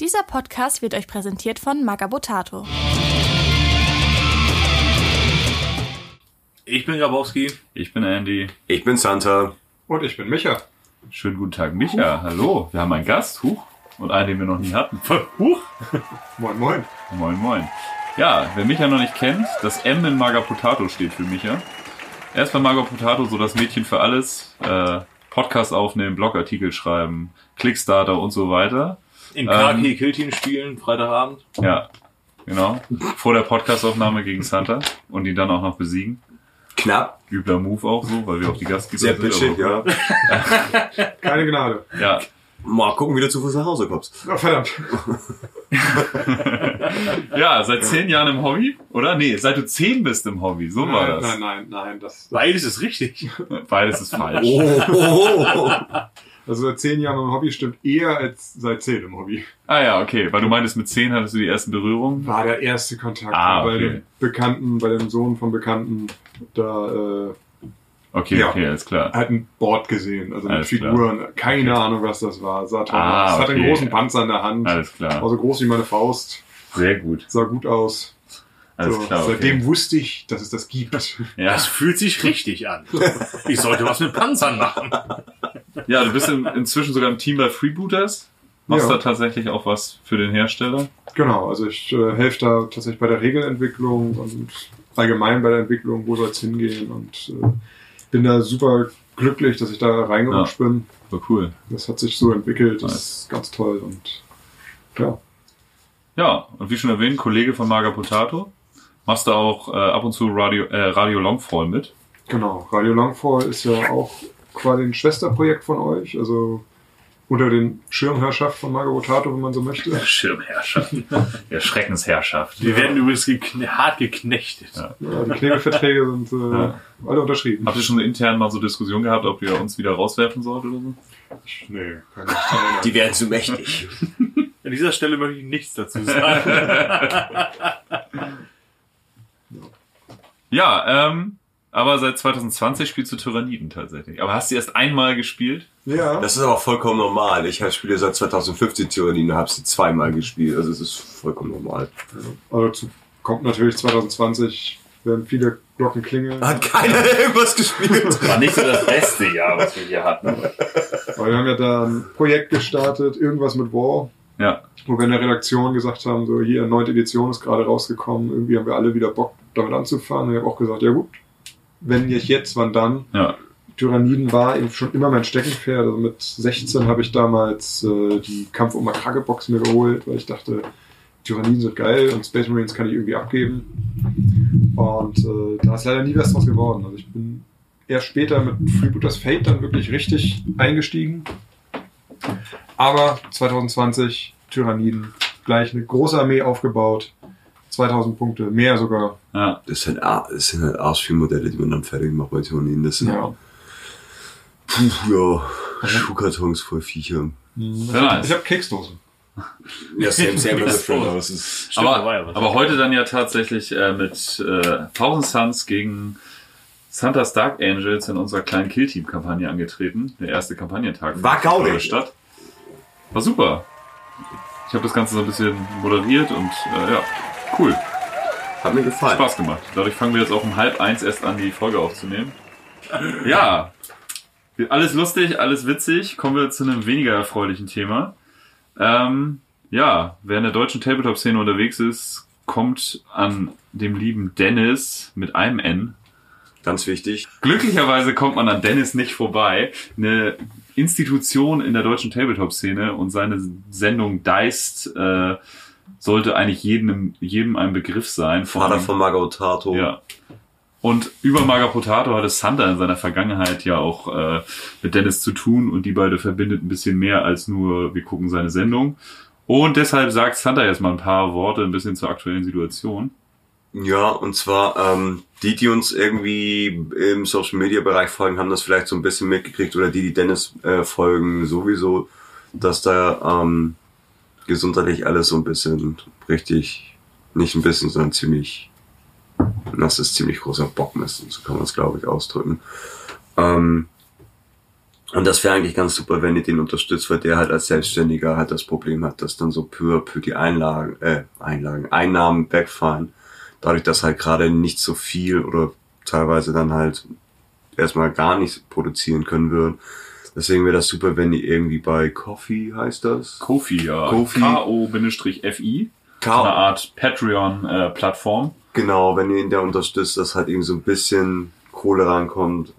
Dieser Podcast wird euch präsentiert von Magabotato. Ich bin Grabowski. Ich bin Andy. Ich bin Santa. Und ich bin Micha. Schönen guten Tag, Micha. Hallo. Wir haben einen Gast. Huch. Und einen, den wir noch nie hatten. Huch. Moin, moin. Moin, moin. Ja, wer Micha noch nicht kennt, das M in Magapotato steht für Micha. Er ist bei Magapotato so das Mädchen für alles. Äh, Podcast aufnehmen, Blogartikel schreiben, Clickstarter und so weiter. In Kaki Killteam spielen, Freitagabend. Ja, genau. Vor der Podcastaufnahme gegen Santa und ihn dann auch noch besiegen. Knapp. Übler Move auch so, weil wir auf die Gastgeber Sehr sind. bitchig, aber- ja. Keine Gnade. Ja, Mal gucken, wie du zu Fuß nach Hause kommst. Oh, verdammt. ja, seit zehn Jahren im Hobby, oder? Nee, seit du zehn bist im Hobby, so war Nein, das. nein, nein, nein. Das, Beides ist richtig. Beides ist falsch. Oh. also seit zehn Jahren im Hobby stimmt eher als seit zehn im Hobby. Ah ja, okay, weil du meintest, mit zehn hattest du die ersten Berührungen. War der erste Kontakt Ah, bei okay. dem Bekannten, bei dem Sohn von Bekannten. Da äh, Okay, Ja. okay, alles klar. hat ein Board gesehen, also mit Alles klar. Figuren. Keine Ahnung, was das war. Sah toll Ah, aus. Es hatte einen okay. großen Panzer in der Hand. Alles klar. War so groß wie meine Faust. Sehr gut. Sah gut aus. Alles so, klar. Seitdem Okay. wusste ich, dass es das gibt. Ja. Das fühlt sich richtig an. Ich sollte was mit Panzern machen. ja, du bist in, inzwischen sogar im Team bei Freebooters. Machst Ja. da tatsächlich auch was für den Hersteller? Genau, also ich äh, helfe da tatsächlich bei der Regelentwicklung und allgemein bei der Entwicklung, wo soll es hingehen und äh, bin da super glücklich, dass ich da reingerutscht bin. War cool. Das hat sich so entwickelt, das Nice. ist ganz toll und ja, Ja, und wie schon erwähnt, Kollege von Marga Potato. Machst du auch äh, ab und zu Radio, äh, Radio Longfall mit? genau. Radio Longfall ist ja auch quasi ein Schwesterprojekt von euch, also unter den Schirmherrschaft von Margot Rotato, wenn man so möchte. Schirmherrschaft. Der Schreckensherrschaft. Wir werden übrigens gekne hart geknechtet. Ja. Ja, die Knebelverträge sind äh, Ja. alle unterschrieben. Habt ihr schon intern mal so Diskussion gehabt, ob ihr uns wieder rauswerfen sollt oder so? Nee, keine Die werden zu mächtig. An dieser Stelle möchte ich nichts dazu sagen. Ja, ähm, aber seit 2020 spielst du Tyranniden tatsächlich. Aber hast du erst einmal gespielt? Ja, Das ist aber vollkommen normal. Ich spiele seit 2015 Tyrannien und habe sie zweimal gespielt. Also es ist vollkommen normal. also zu, kommt natürlich 2020, werden viele Glocken klingeln. Hat keiner irgendwas gespielt. War nicht so das beste Jahr, was wir hier hatten. Aber wir haben ja da ein Projekt gestartet, irgendwas mit War, Ja, wo wir in der Redaktion gesagt haben, so hier, neunte Edition ist gerade rausgekommen, irgendwie haben wir alle wieder Bock, damit anzufangen. Und ich habe auch gesagt, ja gut, wenn nicht jetzt, wann dann? ja. Tyranniden war eben schon immer mein Steckenpferd. Also mit 16 habe ich damals äh, die Kampf um Makrage-Box mir geholt, weil ich dachte, Tyranniden sind geil und Space Marines kann ich irgendwie abgeben. Und äh, da ist leider nie was draus geworden. Also ich bin erst später mit Freebooters Fate dann wirklich richtig eingestiegen. Aber 2020 Tyranniden, gleich eine große Armee aufgebaut. 2000 Punkte, mehr sogar. ja. Das sind, das sind halt Arschvieh-Modelle, die man dann fertig macht bei Tyrannien. Das sind Ja. Puh, ja, Schuhkartons voll Viecher. Sehr nice. Ich habe Keksdosen. Ja, same, same Das different, ist aber. Stimmt, Aber, ja aber heute dann ja tatsächlich äh, mit äh, Thousand Suns gegen Santa's Dark Angels in unserer kleinen Killteam-Kampagne angetreten. Der erste Kampagnentag. War gaudig. Stadt. War super. Ich habe das Ganze so ein bisschen moderiert und äh, ja, cool. Hat mir gefallen. Spaß gemacht. Dadurch fangen wir jetzt auch um halb eins erst an, die Folge aufzunehmen. Ja, alles lustig, alles witzig. Kommen wir zu einem weniger erfreulichen Thema. Ähm, ja, wer in der deutschen Tabletop-Szene unterwegs ist, kommt an dem lieben Dennis mit einem N. Ganz wichtig. Glücklicherweise kommt man an Dennis nicht vorbei. Eine Institution in der deutschen Tabletop-Szene und seine Sendung Deist äh, sollte eigentlich jedem, jedem ein Begriff sein. Vor Vater von Margot Tato. ja. Und über Maga Potato hatte Sander in seiner Vergangenheit ja auch äh, mit Dennis zu tun und die beide verbindet ein bisschen mehr als nur wir gucken seine Sendung. Und deshalb sagt Sander jetzt mal ein paar Worte ein bisschen zur aktuellen Situation. Ja, und zwar, ähm, die, die uns irgendwie im Social Media Bereich folgen, haben das vielleicht so ein bisschen mitgekriegt oder die, die Dennis äh, folgen, sowieso, dass da ähm, gesundheitlich alles so ein bisschen richtig, nicht ein bisschen, sondern ziemlich, das ist ziemlich großer Bockmist, so kann man es glaube ich ausdrücken. Ähm, Und das wäre eigentlich ganz super, wenn ihr den unterstützt, weil der halt als Selbstständiger halt das Problem hat, dass dann so peu à die Einlagen, äh, Einlagen, Einnahmen wegfallen. Dadurch, dass halt gerade nicht so viel oder teilweise dann halt erstmal gar nicht produzieren können würden. Deswegen wäre das super, wenn ihr irgendwie bei Coffee heißt das? Kofi, ja. Ko-fi. K-O-Fi. So eine Art Patreon-Plattform. Genau, wenn ihr ihn da unterstützt, dass halt eben so ein bisschen Kohle reinkommt.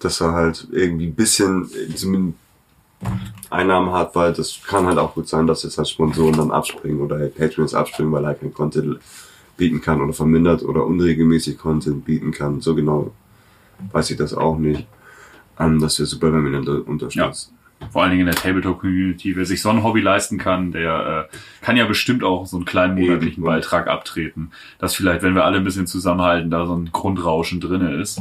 Dass er halt irgendwie ein bisschen äh, zumindest Einnahmen hat, weil das kann halt auch gut sein, dass jetzt halt Sponsoren dann abspringen oder halt Patreons abspringen, weil er kein Content bieten kann oder vermindert oder unregelmäßig Content bieten kann. So genau weiß ich das auch nicht. Ähm, das wäre super, wenn wir ihn unterstützen. Vor allen Dingen in der Tabletop-Community. Wer sich so ein Hobby leisten kann, der äh, kann ja bestimmt auch so einen kleinen monatlichen. Beitrag abtreten. Dass vielleicht, wenn wir alle ein bisschen zusammenhalten, da so ein Grundrauschen drinne ist.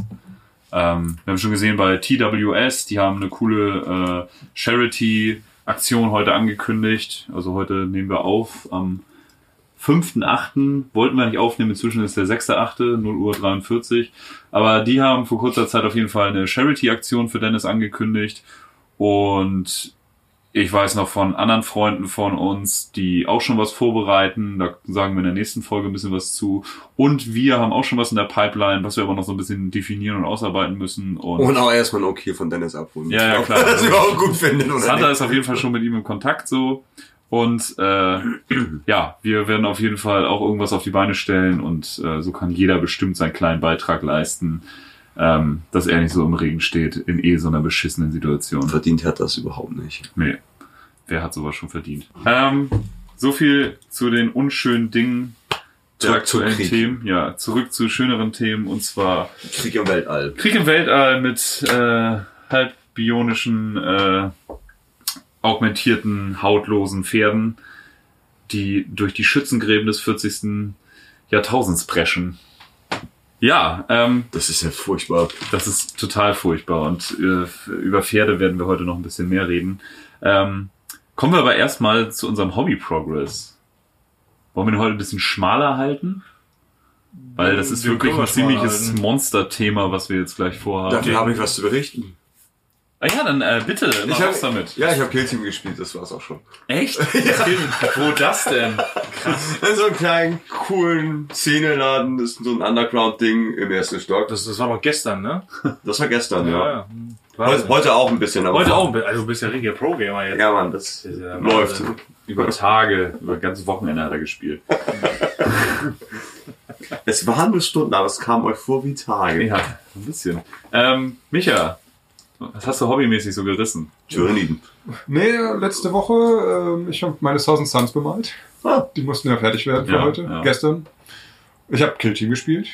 Ähm, wir haben schon gesehen bei TWS, die haben eine coole äh, Charity-Aktion heute angekündigt. Also heute nehmen wir auf. Am 5.8. wollten wir nicht aufnehmen, inzwischen ist der 6.8., 0 Uhr 43. Aber die haben vor kurzer Zeit auf jeden Fall eine Charity-Aktion für Dennis angekündigt. Und ich weiß noch von anderen Freunden von uns, die auch schon was vorbereiten. Da sagen wir in der nächsten Folge ein bisschen was zu. Und wir haben auch schon was in der Pipeline, was wir aber noch so ein bisschen definieren und ausarbeiten müssen. Und, Und auch erstmal ein Okay von Dennis abholen. Ja, ja, klar. glaub, Das überhaupt gut findet, oder Santa ist auf jeden Fall schon mit ihm im Kontakt so. Und äh, ja, wir werden auf jeden Fall auch irgendwas auf die Beine stellen und äh, so kann jeder bestimmt seinen kleinen Beitrag leisten, ähm, dass er nicht so im Regen steht in eh so einer beschissenen Situation. Verdient hat das überhaupt nicht. Nee, wer hat sowas schon verdient? Ähm, so viel zu den unschönen Dingen der Zurück zu aktuellen Krieg. Themen. Ja, zurück zu schöneren Themen und zwar Krieg im Weltall. Krieg im Weltall mit äh, halb bionischen, äh, augmentierten, hautlosen Pferden, die durch die Schützengräben des 40. Jahrtausends preschen. Ja, ähm, Das ist ja furchtbar. das ist total furchtbar und äh, über Pferde werden wir heute noch ein bisschen mehr reden. Ähm, kommen wir aber erstmal zu unserem Hobby-Progress. Wollen wir den heute ein bisschen schmaler halten? Weil das ist Den wirklich ein wir ziemliches. Monster-Thema, was wir jetzt gleich vorhaben. Dafür habe ich was zu berichten. Ah ja, dann äh, bitte, mach Ich hab- was damit. Ja, ich habe Killteam gespielt, das war's auch schon. Echt? Wo das denn? Krass. In so einem kleinen, coolen Szeneladen, das ist so ein Underground-Ding im ersten Stock. Das, Das, war doch gestern, ne? das war gestern, ja. ja. Heute, heute auch ein bisschen, aber Heute auch. ein bisschen. Also du bist ja richtiger Pro-Gamer jetzt. Ja, Mann, das Das ja läuft. Wahnsinn. Über Tage, über ganze Wochenende hat er gespielt. Es waren nur Stunden, aber es kam euch vor wie Tage. Ja, ein bisschen. Ähm, Micha, was hast du hobbymäßig so gerissen? Tyranniden. Nee, letzte Woche, ähm, ich habe meine Thousand Suns bemalt. Ah. Die mussten ja fertig werden für Ja, heute, ja. gestern. Ich habe Kill Team gespielt.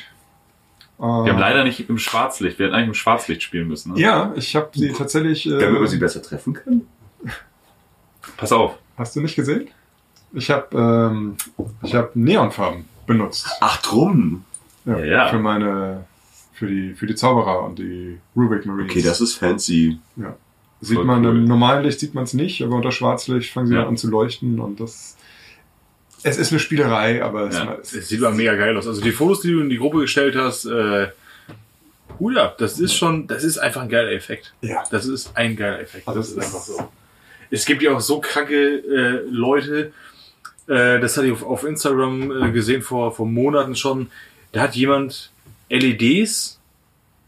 Wir haben leider nicht im Schwarzlicht. Wir hätten eigentlich im Schwarzlicht spielen müssen. Ne? Ja, ich habe sie tatsächlich. Äh, Damit wir sie besser treffen können. Pass auf. hast du nicht gesehen? Ich habe ähm, ich habe Neonfarben benutzt. Ach, drum. Ja, Ja, ja. Für meine, für die, für die Zauberer und die Rubik Marines. Okay, das ist fancy. Ja. Sieht Voll man cool. im normalen Licht sieht man es nicht, aber unter Schwarzlicht fangen sie Ja. dann an zu leuchten und das. Es ist eine Spielerei, aber es, Ja. es Es sieht aber mega geil aus. Also die Fotos, die du in die Gruppe gestellt hast, äh, Hut ab, das ist schon, das ist einfach ein geiler Effekt. Ja. Das ist ein geiler Effekt. Also das ist es einfach so. Es gibt ja auch so kranke äh, Leute, äh, das hatte ich auf, auf Instagram äh, gesehen vor, vor Monaten schon. Da hat jemand LEDs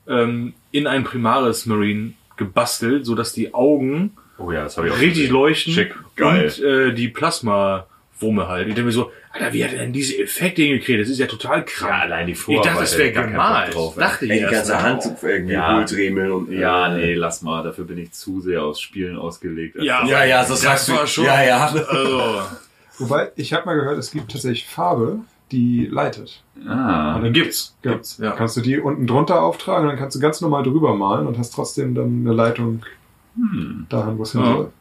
ähm, in einen Primaris Marine gebastelt, sodass die Augen Oh ja, das habe ich auch richtig gesehen. leuchten Schick. Geil. und äh, die Plasma-Wumme halt. Ich denke mir so, Alter, wie hat er denn diese Effekte hingekriegt? Das ist ja total krank. Ja, allein die ich Vorarbeit. dachte, das wäre gemalt. drauf, dachte ich Ey, die ganze mal. Hand irgendwie Ja. Ultremeln und. Ja, äh, nee, lass mal. Dafür bin ich zu sehr aufs Spielen ausgelegt. Ja, Ja, ja, das, Das sagst du. schon- Ja, ja. Also, Wobei, ich habe mal gehört, es gibt tatsächlich Farbe, die leitet. Ah, dann gibt's. Ja. Gibt's, ja. Kannst du die unten drunter auftragen und dann kannst du ganz normal drüber malen und hast trotzdem dann eine Leitung hm. dahin, wo es hin Ja. soll.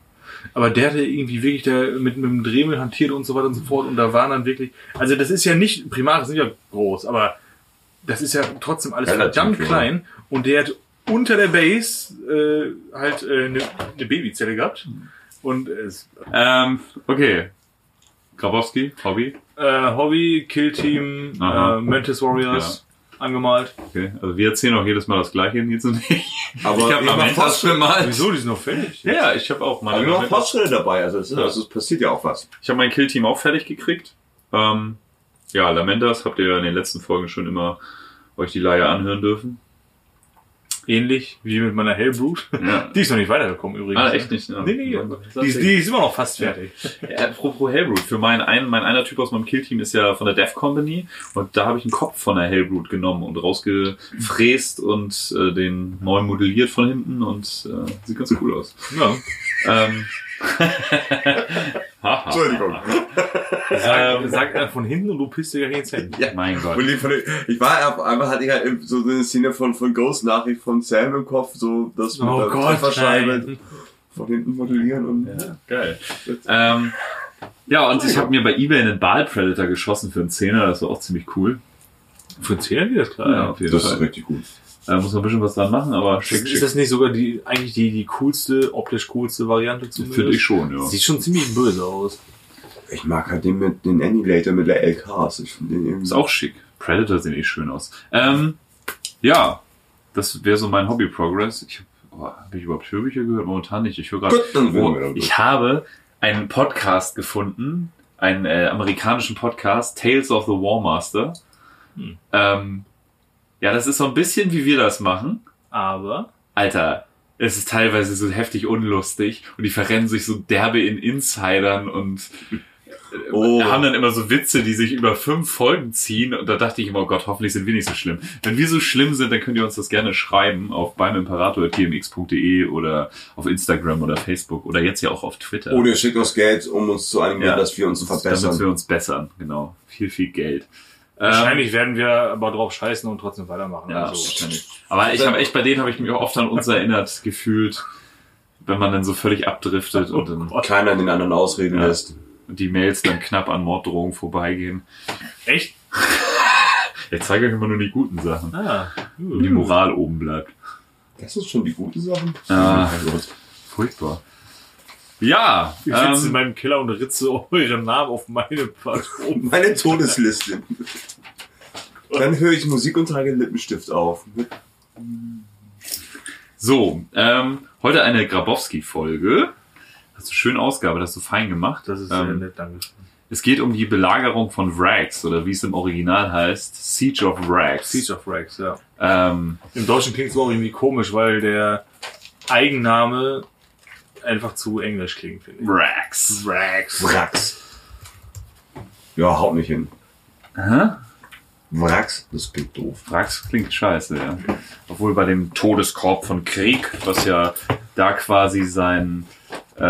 Aber der hatte irgendwie wirklich da mit, mit dem Dremel hantiert und so weiter und so fort. Und da waren dann wirklich, also das ist ja nicht, Primaris sind ja groß, aber das ist ja trotzdem alles Relativ verdammt klein. klein. Und der hat unter der Base äh, halt äh, eine, eine Babyzelle gehabt. Und es, Ähm, okay. Grabowski, Hobby. äh, Hobby, Killteam, Aha. äh, Mantis Warriors, angemalt. Okay. Also wir erzählen auch jedes Mal das Gleiche, Nils und ich. Aber ich habe Lamentas Fortschritte. bemalt. Wieso, die sind noch fertig? Ja, ja, ich habe auch Aber meine wir machen Fortschritte dabei, also es, ist, also es passiert ja auch was. Ich habe mein Killteam auch fertig gekriegt. Ähm, ja, Lamentas habt ihr ja in den letzten Folgen schon immer euch die Leier anhören dürfen. Ähnlich wie mit meiner Hellbrut. Ja. Die ist noch nicht weitergekommen übrigens. Ah, echt nicht? Ja. Nee, nee, die, ist, die ist immer noch fast fertig. Ja, apropos Hellbrut, für mein, ein, mein einer Typ aus meinem Killteam ist ja von der Death Company und da habe ich einen Kopf von der Hellbrut genommen und rausgefräst und äh, den neu modelliert von hinten und äh, sieht ganz cool aus. Ja. Ähm. Entschuldigung. Sag, Ähm, sag er von hinten und du pisst dir gleich ins Handy. Ja. Mein Gott. Ich war auf einmal hatte ich halt so eine Szene von, von Ghost Nachricht von Sam im Kopf, so das mit Oh der Gott, Trefferscheibe nein. von hinten modellieren und Ja, geil. Ähm, ja, und ich habe mir bei Ebay einen Ball Predator geschossen für einen Zehner, das war auch ziemlich cool. Für einen Zehner geht das klar. Ja, Ja. auf jeden das ist Fall. richtig gut. Da muss man ein bisschen was dran machen, aber schick, Ist, schick. ist das nicht sogar die eigentlich die, die coolste, optisch coolste Variante zu Finde ich schon, ja. Sieht schon ziemlich böse aus. Ich mag halt den mit den Annihilator mit der LKs. Ich finde den irgendwie Ist auch schick. Predator sehen eh schön aus. Ähm, ja, das wäre so mein Hobby-Progress. Ich hab, oh, habe ich überhaupt Hörbücher gehört? Momentan nicht. Ich höre gerade. Oh, ich habe einen Podcast gefunden, einen äh, amerikanischen Podcast, Tales of the War Master. Hm. Ähm, ja, das ist so ein bisschen wie wir das machen. Aber Alter, es ist teilweise so heftig unlustig und die verrennen sich so derbe in Insidern und äh, Oh. haben dann immer so Witze, die sich über fünf Folgen ziehen und da dachte ich immer, oh Gott, hoffentlich sind wir nicht so schlimm. Wenn wir so schlimm sind, dann könnt ihr uns das gerne schreiben auf beimimperator.gmx.de oder auf Instagram oder Facebook oder jetzt ja auch auf Twitter. Oder ihr schickt uns Geld, um uns zu animieren, Ja. dass wir uns Damit verbessern. wir uns bessern, genau. Viel, viel Geld. Ähm, wahrscheinlich werden wir aber drauf scheißen und trotzdem weitermachen. Ja, also, wahrscheinlich. Aber ich habe echt bei denen habe ich mich auch oft an uns erinnert gefühlt, wenn man dann so völlig abdriftet und dann Keiner den anderen ausreden Ja. lässt. und die Mails dann knapp an Morddrohungen vorbeigehen. Echt? Ich zeige euch immer nur die guten Sachen, Ah. wo die Moral oben bleibt. Das sind schon die guten Sachen. Ah. Mein Gott. Furchtbar. Ja, Ich sitze in ähm, meinem Keller und ritze euren Namen auf meine Patronen. Meine Todesliste. Dann höre ich Musik und trage Lippenstift auf. so, ähm, heute eine Grabowski-Folge. Hast du schön Ausgabe, das hast du fein gemacht. Das ist sehr ähm, nett, danke. Es geht um die Belagerung von Wrax oder wie es im Original heißt, Siege of Wrax. Siege of Rex, ja. Ähm, Im Deutschen klingt es auch irgendwie komisch, weil der Eigenname einfach zu englisch klingt, finde ich. Wrax. Rex. Wracks. Ja, haut nicht hin. Hä? Wracks, das klingt doof. Wrax klingt scheiße, ja. Obwohl bei dem Todeskorb von Krieg, was ja da quasi sein, äh,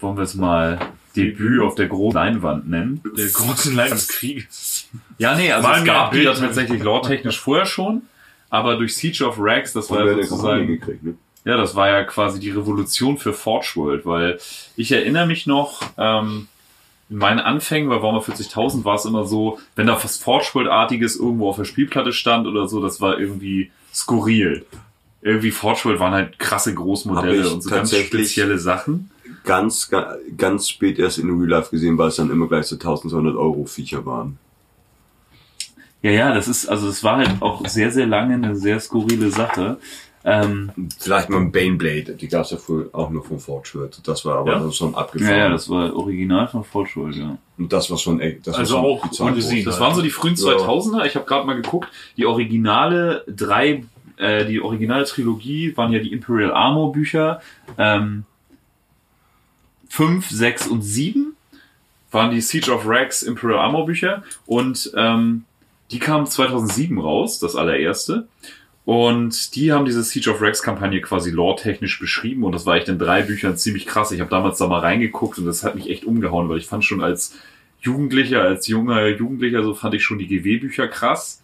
wollen wir es mal Debüt auf der großen Leinwand nennen. Der große Leid des Krieges. Ja, nee, also Mal es gab die ja tatsächlich lore-technisch vorher schon, aber durch Siege of Wrax, das war ja sozusagen, gekriegt, ne? Ja, das war ja quasi die Revolution für Forge World, weil ich erinnere mich noch, ähm, in meinen Anfängen bei Warhammer 40.000 war es immer so, wenn da was Forge World-artiges irgendwo auf der Spielplatte stand oder so, das war irgendwie skurril. Irgendwie Forge World waren halt krasse Großmodelle und so ganz spezielle Sachen. Ganz, ga- ganz spät erst in Real Life gesehen, weil es dann immer gleich so 1200 Euro Viecher waren. Ja, ja, das ist, also es war halt auch sehr, sehr lange eine sehr skurrile Sache. Ähm, Vielleicht mal ein Baneblade, die gab es ja früher auch nur von Forge World. Das war aber Ja? schon abgefahren. ja, ja, das war original von Forge World, ja. Und das war schon echt. Das Also war schon auch ungesehen. groß. Das waren so die frühen Ja. 2000er. Ich habe gerade mal geguckt. Die originale drei, äh, die originale Trilogie waren ja die Imperial Armor Bücher. Ähm, fünf, sechs und sieben waren die Siege of Rex Imperial Armor Bücher und ähm, die kamen 2007 raus, das allererste. Und die haben diese Siege of Rex Kampagne quasi lore-technisch beschrieben und das war echt in drei Büchern ziemlich krass. Ich habe damals da mal reingeguckt und das hat mich echt umgehauen, weil ich fand schon als Jugendlicher, als junger Jugendlicher, so fand ich schon die GW-Bücher krass.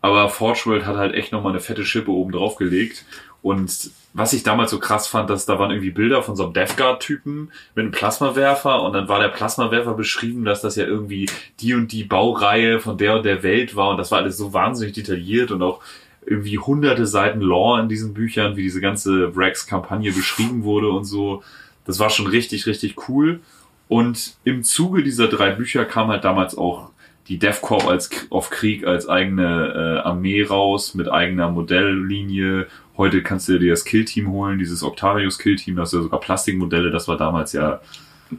Aber Forge World hat halt echt nochmal eine fette Schippe oben drauf gelegt. Und was ich damals so krass fand, dass da waren irgendwie Bilder von so einem Death Guard-Typen mit einem Plasmawerfer und dann war der Plasmawerfer beschrieben, dass das ja irgendwie die und die Baureihe von der und der Welt war und das war alles so wahnsinnig detailliert und auch irgendwie hunderte Seiten Lore in diesen Büchern, wie diese ganze Wrax-Kampagne beschrieben wurde und so. Das war schon richtig, richtig cool. Und im Zuge dieser drei Bücher kam halt damals auch die DevCorp als auf Krieg als eigene äh, Armee raus mit eigener Modelllinie. Heute kannst du dir das Killteam holen, dieses Octarius Killteam, das ist ja sogar Plastikmodelle, das war damals ja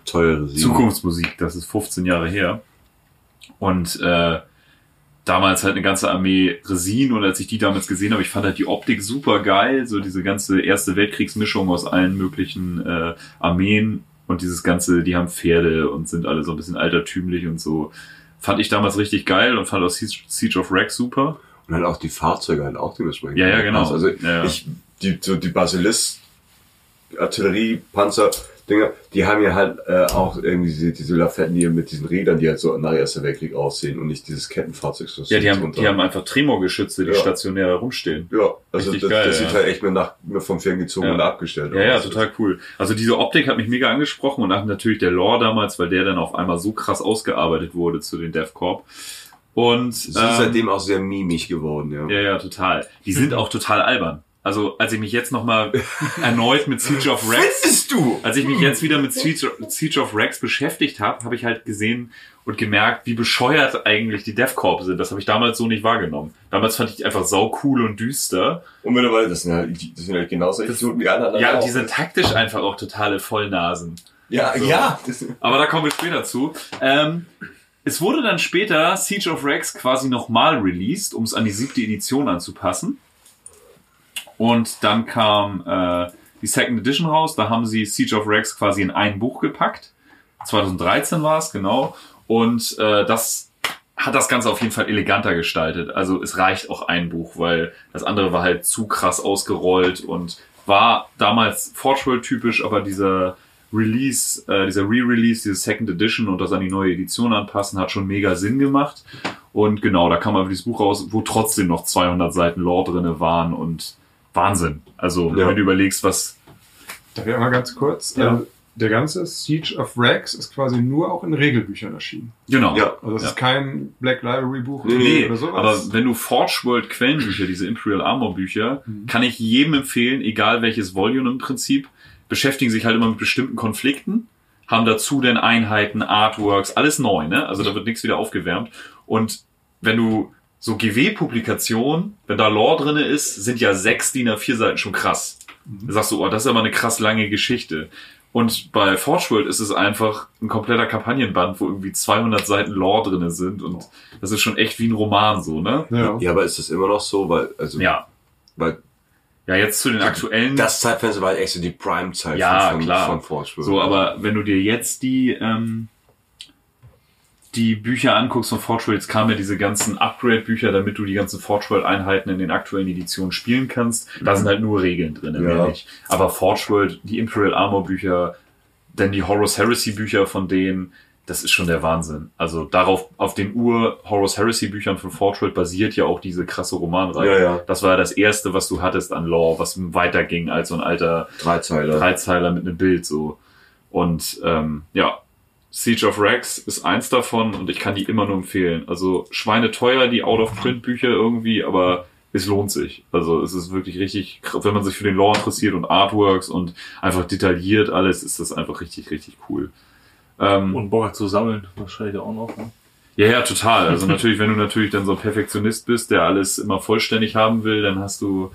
Teure Sieben. Zukunftsmusik, das ist 15 Jahre her. Und äh, damals halt eine ganze Armee Resin und als ich die damals gesehen habe, ich fand halt die Optik super geil, so diese ganze Erste Weltkriegsmischung aus allen möglichen äh, Armeen und dieses ganze, die haben Pferde und sind alle so ein bisschen altertümlich und so. Fand ich damals richtig geil und fand auch Siege of Rex super. Und halt auch die Fahrzeuge halt auch dementsprechend. Ja, ja, genau. Also Ja, ja. ich, die, so die Basilisk, Artillerie, Panzer, Dinger, die haben ja halt äh, auch irgendwie diese, diese Lafetten hier mit diesen Rädern, die halt so nach Erster Weltkrieg aussehen und nicht dieses Kettenfahrzeug. so Ja, die haben, drunter die haben einfach Tremorgeschütze, die Ja. stationär rumstehen. Ja, also Richtig das, geil, das ja. sieht halt echt nur nach nur vom Fern gezogen Ja. und abgestellt Ja, ja, aus. total cool. Also diese Optik hat mich mega angesprochen und natürlich der Lore damals, weil der dann auf einmal so krass ausgearbeitet wurde zu den DevCorp. Und Sie ist ähm, seitdem auch sehr mimig geworden, ja. ja, ja, total. Die sind auch total albern. Also als ich mich jetzt nochmal erneut mit Siege of Rex, Findest du? als ich mich jetzt wieder mit Siege, Siege of Rex beschäftigt habe, habe ich halt gesehen und gemerkt, wie bescheuert eigentlich die DevCorp sind. Das habe ich damals so nicht wahrgenommen. Damals fand ich die einfach sau cool und düster. Und mittlerweile, das sind halt, das sind halt genauso Idioten wie andere. Ja, auch. die sind taktisch einfach auch totale Vollnasen. ja, so. ja. Aber da kommen wir später zu. Ähm, es wurde dann später Siege of Rex quasi nochmal released, um es an die siebte Edition anzupassen. Und dann kam äh, die Second Edition raus. Da haben sie Siege of Rex quasi in ein Buch gepackt. 2013 war es, genau. Und äh, das hat das Ganze auf jeden Fall eleganter gestaltet. Also es reicht auch ein Buch, weil das andere war halt zu krass ausgerollt und war damals Forge World typisch, aber dieser Release, äh, dieser Re-Release, diese Second Edition und das an die neue Edition anpassen, hat schon mega Sinn gemacht. Und genau, da kam einfach dieses Buch raus, wo trotzdem noch 200 Seiten Lore drinne waren und Wahnsinn. Also, Ja. wenn du überlegst, was, Darf ich einmal ganz kurz? Ja. Äh, der ganze Siege of Rex ist quasi nur auch in Regelbüchern erschienen. genau. Ja. Also das Ja. ist kein Black Library Buch Nee, Nee, oder sowas. aber wenn du Forge World Quellenbücher, diese Imperial Armor Bücher, kann ich jedem empfehlen, egal welches Volume im Prinzip, beschäftigen sich halt immer mit bestimmten Konflikten, haben dazu dann Einheiten, Artworks, alles neu, ne? Also da wird nichts wieder aufgewärmt. Und wenn du so GW-Publikationen, wenn da Lore drinne ist, sind ja sechs DIN A4 Seiten schon krass. Da sagst du, oh, das ist aber eine krass lange Geschichte. Und bei Forge World ist es einfach ein kompletter Kampagnenband, wo irgendwie 200 Seiten Lore drinne sind und das ist schon echt wie ein Roman so, ne? ja. ja, aber ist das immer noch so? Weil, also, Ja. weil Ja, jetzt zu den aktuellen. das Zeitfenster war halt echt so die Prime-Zeit Ja, von, von, klar. von Forge World. so, aber wenn du dir jetzt die, ähm, die Bücher anguckst von Forge World, jetzt kamen ja diese ganzen Upgrade-Bücher, damit du die ganzen Forge World-Einheiten in den aktuellen Editionen spielen kannst. Da sind halt nur Regeln drin, Ja. Aber Forge World, die Imperial Armor-Bücher, dann die Horus Heresy-Bücher von denen, das ist schon der Wahnsinn. Also darauf, auf den Ur-Horus Heresy-Büchern von Forge World basiert ja auch diese krasse Romanreihe. Ja, ja. Das war das erste, was du hattest an Lore, was weiterging als so ein alter Dreizeiler. Dreizeiler mit einem Bild so. Und ähm, ja, Siege of Rex ist eins davon und ich kann die immer nur empfehlen. Also schweineteuer, die Out-of-Print-Bücher irgendwie, aber es lohnt sich. Also es ist wirklich richtig, wenn man sich für den Lore interessiert und Artworks und einfach detailliert alles, ist das einfach richtig, richtig cool. Ähm, Und Bock zu sammeln, wahrscheinlich auch noch. Ne? ja, ja, total. Also natürlich, wenn du natürlich dann so ein Perfektionist bist, der alles immer vollständig haben will, dann hast du,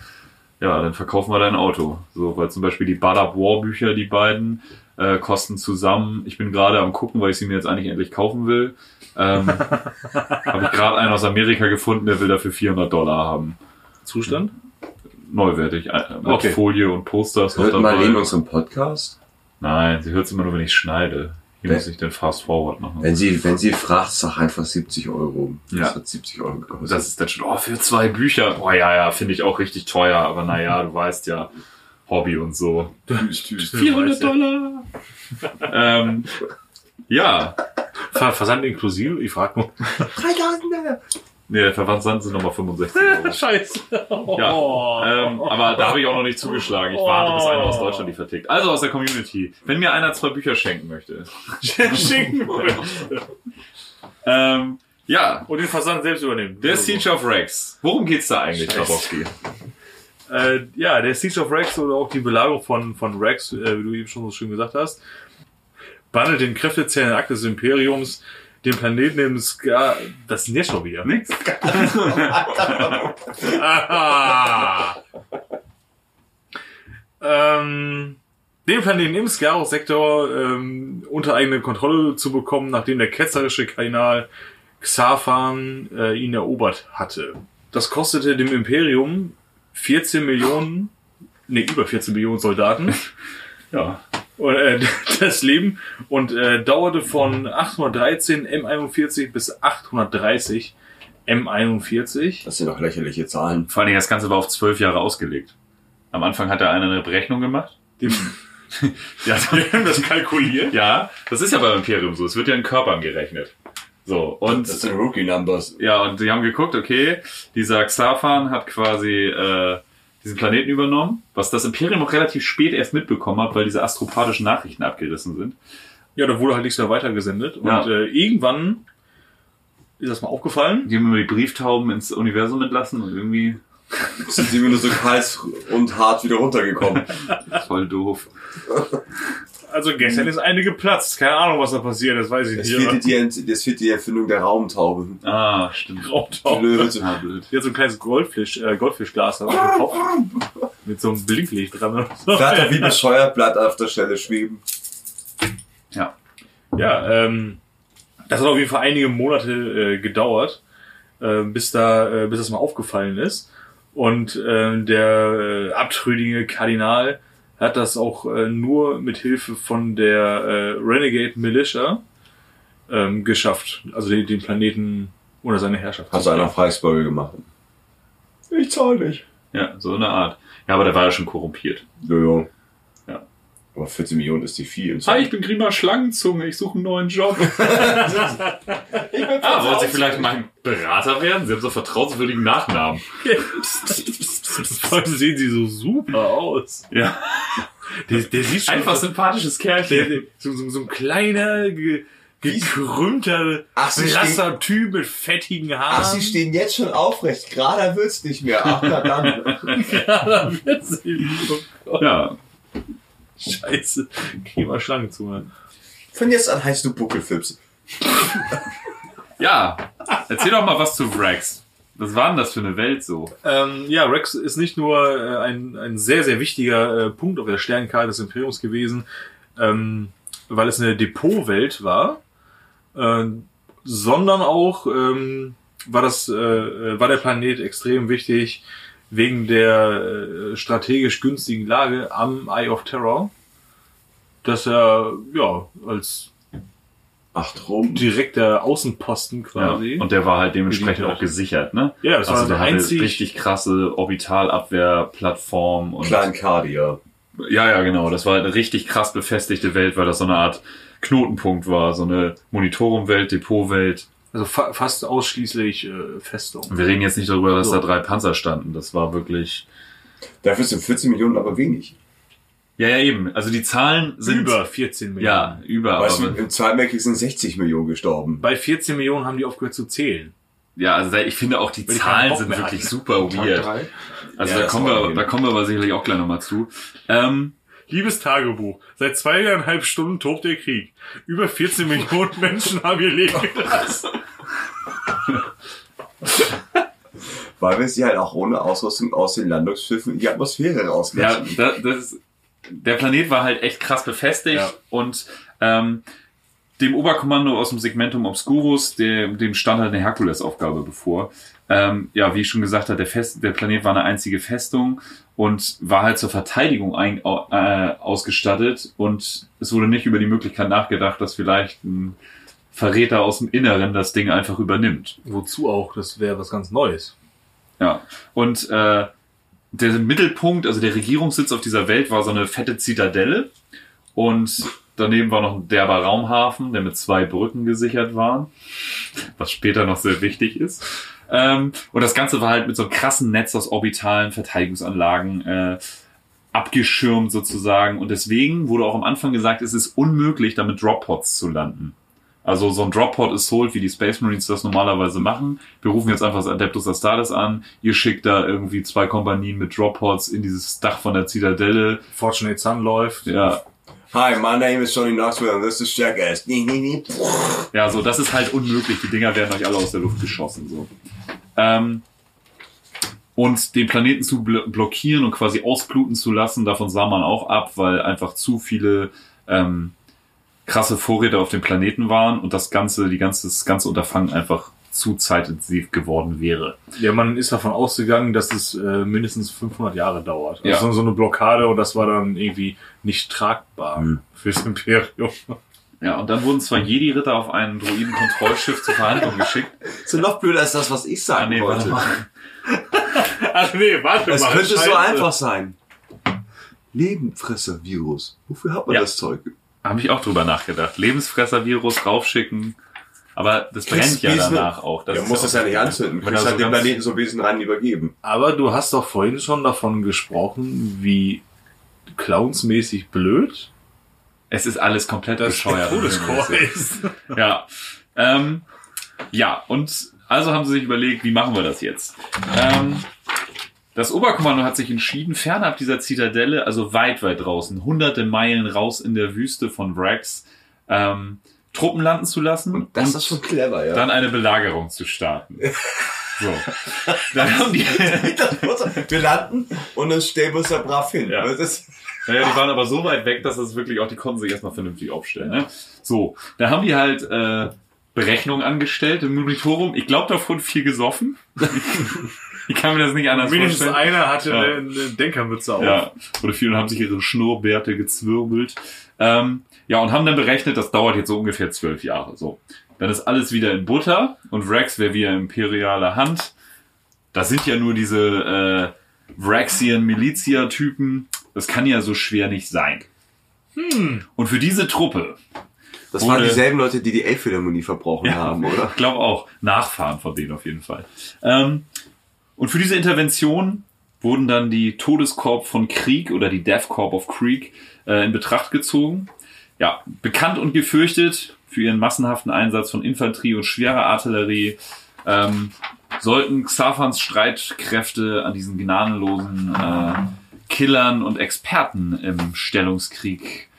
ja, dann verkauf mal dein Auto. So, weil zum Beispiel die Bad Up War Bücher, die beiden, äh, kosten zusammen. Ich bin gerade am gucken, weil ich sie mir jetzt eigentlich endlich kaufen will. Ähm, Habe ich gerade einen aus Amerika gefunden, der will dafür 400 Dollar haben. Zustand? Neuwertig. Äh, mit Okay. Folie und Posters noch Hört mal in unserem Podcast. Nein, sie hört es immer nur, wenn ich schneide. Hier Wer- muss ich den Fast Forward machen. Wenn sie, wenn sie fragt, sag einfach 70 Euro. Das Ja. hat 70 Euro gekostet. Das ist dann schon, oh, für zwei Bücher. Oh ja, ja, finde ich auch richtig teuer, aber naja, du weißt ja, Hobby und so. Tschüss, tschüss. 400 Dollar. ähm, ja, Ver Versand inklusive? Ich frage nur. 3000 nee, der Versand sind nochmal 65 Euro. Scheiße. Ja, ähm, aber da habe ich auch noch nicht zugeschlagen. Ich warte, bis einer aus Deutschland die vertickt. Also aus der Community. Wenn mir einer zwei Bücher schenken möchte. Schenken Ähm, ja, Und den Versand selbst übernehmen. der Siege of Rex. Worum geht's da eigentlich, Grabowski? Äh, ja, der Siege of Rex oder auch die Belagerung von, von Rex, äh, wie du eben schon so schön gesagt hast, behandelt den kräftezählen Akt des Imperiums den Planeten im Scar... Das sind jetzt schon wieder. Nix. Ah. ähm, den Planeten im Scarus-Sektor ähm, unter eigene Kontrolle zu bekommen, nachdem der ketzerische Kardinal Xafan äh, ihn erobert hatte. Das kostete dem Imperium 14 Millionen, nee, über 14 Millionen Soldaten Ja. und, äh, das Leben und äh, dauerte von 813 M41 bis 830 M41. Das sind doch lächerliche Zahlen. Vor allem das Ganze war auf zwölf Jahre ausgelegt. Am Anfang hat er einer eine Berechnung gemacht. Die, Ja, die haben das kalkuliert. ja, das ist ja beim Imperium so. Es wird ja in Körpern gerechnet. So, und Das sind Rookie-Numbers. Ja, und die haben geguckt, okay, dieser Xafan hat quasi äh, diesen Planeten übernommen, was das Imperium auch relativ spät erst mitbekommen hat, weil diese astropathischen Nachrichten abgerissen sind. Ja, da wurde halt nichts mehr weitergesendet. Und Ja. äh, irgendwann ist das mal aufgefallen. Die haben immer die Brieftauben ins Universum entlassen und irgendwie Sind sie mir nur so kalt und hart wieder runtergekommen. voll doof. Also gestern ist eine geplatzt. Keine Ahnung, was da passiert, das weiß ich Es nicht. fehlte die, es fehlte die Erfindung der Raumtauben. Ah, stimmt. Raumtauben. Blöd. Ah, blöd. Die hat so ein kleines Goldfisch, äh, Goldfischglas da auf dem Kopf. Mit so einem Blinklicht dran. oder so. Bleibt doch wie bescheuert, bleibt auf der Stelle schweben. Ja. Ja, ähm, das hat auf jeden Fall einige Monate äh, gedauert, äh, bis da, äh, bis das mal aufgefallen ist. Und äh, der äh, abtrünnigen Kardinal hat das auch äh, nur mit Hilfe von der äh, Renegade Militia ähm, geschafft, also den, den Planeten unter seine Herrschaft. Hast zu du einer. Freispurge gemacht? Ich zahle nicht. Ja, so eine Art. Ja, aber der war ja schon korrumpiert. Jojo. Ja. Aber 14 Millionen ist die viel. Hi, ich bin Grima Schlangenzunge, ich suche einen neuen Job. ah, wollen Sie vielleicht mein Berater werden? Sie haben so vertrauenswürdigen Nachnamen. Vor allem sehen sie so super aus. Ja. Der, der sieht schon Einfach so, sympathisches Kerlchen. der, so, so, so ein kleiner, ge, gekrümmter, Ach, sie blasser Typ mit fettigen Haaren. Ach, sie stehen jetzt schon aufrecht. Gerade wird's nicht mehr. Ach, na dann. ja, da wird sie. Oh Ja. Scheiße. Geh mal Schlangenzunge. Von jetzt an heißt du Buckelfips. Ja. Erzähl doch mal was zu Vrax. Was war denn das für eine Welt so? Ähm, ja, Rex ist nicht nur äh, ein, ein sehr, sehr wichtiger äh, Punkt auf der Sternkarte des Imperiums gewesen, ähm, weil es eine Depotwelt war, äh, sondern auch ähm, war das äh, äh, war der Planet extrem wichtig wegen der äh, strategisch günstigen Lage am Eye of Terror, dass er ja als Ach drum. direkter Außenposten quasi. Ja. Und der war halt dementsprechend auch gesichert, ne? Ja, das war also der der hatte einzig- richtig krasse Orbitalabwehrplattform und Klein Cardia. ja, ja, genau. Das war eine richtig krass befestigte Welt, weil das so eine Art Knotenpunkt war, so eine Monitorumwelt, Depotwelt. Also fa fast ausschließlich äh, Festung. Und wir reden jetzt nicht darüber, dass So. da drei Panzer standen. Das war wirklich. Dafür sind 14 Millionen aber wenig. Ja, ja, eben. Also die Zahlen sind über 14 Millionen. Ja, über. Weißt du, aber, im Zweiten Weltkrieg sind 60 Millionen gestorben. Bei 14 Millionen haben die aufgehört zu zählen. ja, also da- ich finde auch die Weil Zahlen sind wirklich hatten. super Tag weird. drei. Also Ja, da das kommen wir, da kommen wir aber sicherlich auch gleich nochmal zu. Ähm, Liebes Tagebuch, seit zweieinhalb Stunden tobt der Krieg. Über 14 Millionen Menschen haben ihr Leben gelassen. Weil wir sie halt auch ohne Ausrüstung aus den Landungsschiffen in die Atmosphäre Ja, rauslassen. da, das ist, der Planet war halt echt krass befestigt Ja. und ähm, dem Oberkommando aus dem Segmentum Obscurus, dem, dem stand halt eine Herkulesaufgabe bevor. Ähm, ja, wie ich schon gesagt habe, der, Fest, der Planet war eine einzige Festung und war halt zur Verteidigung ein, äh, ausgestattet und es wurde nicht über die Möglichkeit nachgedacht, dass vielleicht ein Verräter aus dem Inneren das Ding einfach übernimmt. Wozu auch? Das wäre was ganz Neues. Ja, und äh, der Mittelpunkt, also der Regierungssitz auf dieser Welt war so eine fette Zitadelle und daneben war noch ein derber Raumhafen, der mit zwei Brücken gesichert war, was später noch sehr wichtig ist. Ähm, und das Ganze war halt mit so einem krassen Netz aus orbitalen Verteidigungsanlagen äh, abgeschirmt sozusagen und deswegen wurde auch am Anfang gesagt, es ist unmöglich, damit Droppods zu landen. Also so ein Droppod ist sold, wie die Space Marines das normalerweise machen. Wir rufen jetzt einfach das Adeptus Astartes an. Ihr schickt da irgendwie zwei Kompanien mit Droppods in dieses Dach von der Zitadelle. Fortunate Sun läuft. Ja, Hi, my name is Sonny Knoxville and this is Jackass. Nee, nee, nee. Ja, so, das ist halt unmöglich. Die Dinger werden euch alle aus der Luft geschossen, so. Ähm, und den Planeten zu blo blockieren und quasi ausbluten zu lassen, davon sah man auch ab, weil einfach zu viele ähm, krasse Vorräte auf dem Planeten waren und das ganze, die ganze, das ganze Unterfangen einfach zu zeitintensiv geworden wäre. Ja, man ist davon ausgegangen, dass es äh, mindestens 500 Jahre dauert. Also Ja. so- so eine Blockade und das war dann irgendwie nicht tragbar Hm. fürs Imperium. Ja, und dann wurden zwei Jedi-Ritter auf ein Droiden-Kontrollschiff zur Verhandlung geschickt. So noch blöder ist das, was ich Ah, sagen nee, warte wollte. mal. Ach nee, warte Es mal. könnte so Scheiße. einfach sein. Lebenfresser-Virus. Wofür hat man Ja. das Zeug? Habe ich auch drüber nachgedacht. Lebensfresser-Virus raufschicken. Aber das Kriegst brennt ja Biesen- danach auch. Das Ja, muss auch- das ja nicht anzünden. Du kannst halt so den Planeten so ein bisschen rein übergeben. Aber du hast doch vorhin schon davon gesprochen, wie clownsmäßig blöd Es ist alles komplett das bescheuert. Todescore ist. Ja. Ähm, ja, und also haben sie sich überlegt, wie machen wir das jetzt? Ähm, das Oberkommando hat sich entschieden, fernab dieser Zitadelle, also weit, weit draußen, hunderte Meilen raus in der Wüste von Vrax, ähm, Truppen landen zu lassen Und das ist schon clever, ja. dann eine Belagerung zu starten. So. Dann haben die, wir landen und dann stellen wir uns da brav hin. Ja. Naja, die waren aber so weit weg, dass das wirklich auch, die konnten sich erstmal vernünftig aufstellen. Ne? So, da haben die halt äh, Berechnungen angestellt im Monitorum. Ich glaube, davon viel gesoffen. ich kann mir das nicht anders Mindestens vorstellen. einer hatte Ja. eine, Denkermütze auf. Ja, oder viele haben sich ihre Schnurrbärte gezwirbelt. Ähm, ja, und haben dann berechnet, das dauert jetzt so ungefähr zwölf Jahre. So, dann ist alles wieder in Butter und Rex wäre wieder imperiale Hand. Das sind ja nur diese äh, Vraxian Milizia-Typen. Das kann ja so schwer nicht sein. Und für diese Truppe, das waren dieselben Leute, die die Elbphilharmonie verbrochen Ja. haben, oder? ich glaube auch, Nachfahren von denen auf jeden Fall. Ähm, und für diese Intervention wurden dann die Todeskorb von Krieg oder die Death Corp of Krieg äh, in Betracht gezogen. Ja, bekannt und gefürchtet für ihren massenhaften Einsatz von Infanterie und schwerer Artillerie, ähm, sollten Xaphans Streitkräfte an diesen gnadenlosen äh, Killern und Experten im Stellungskrieg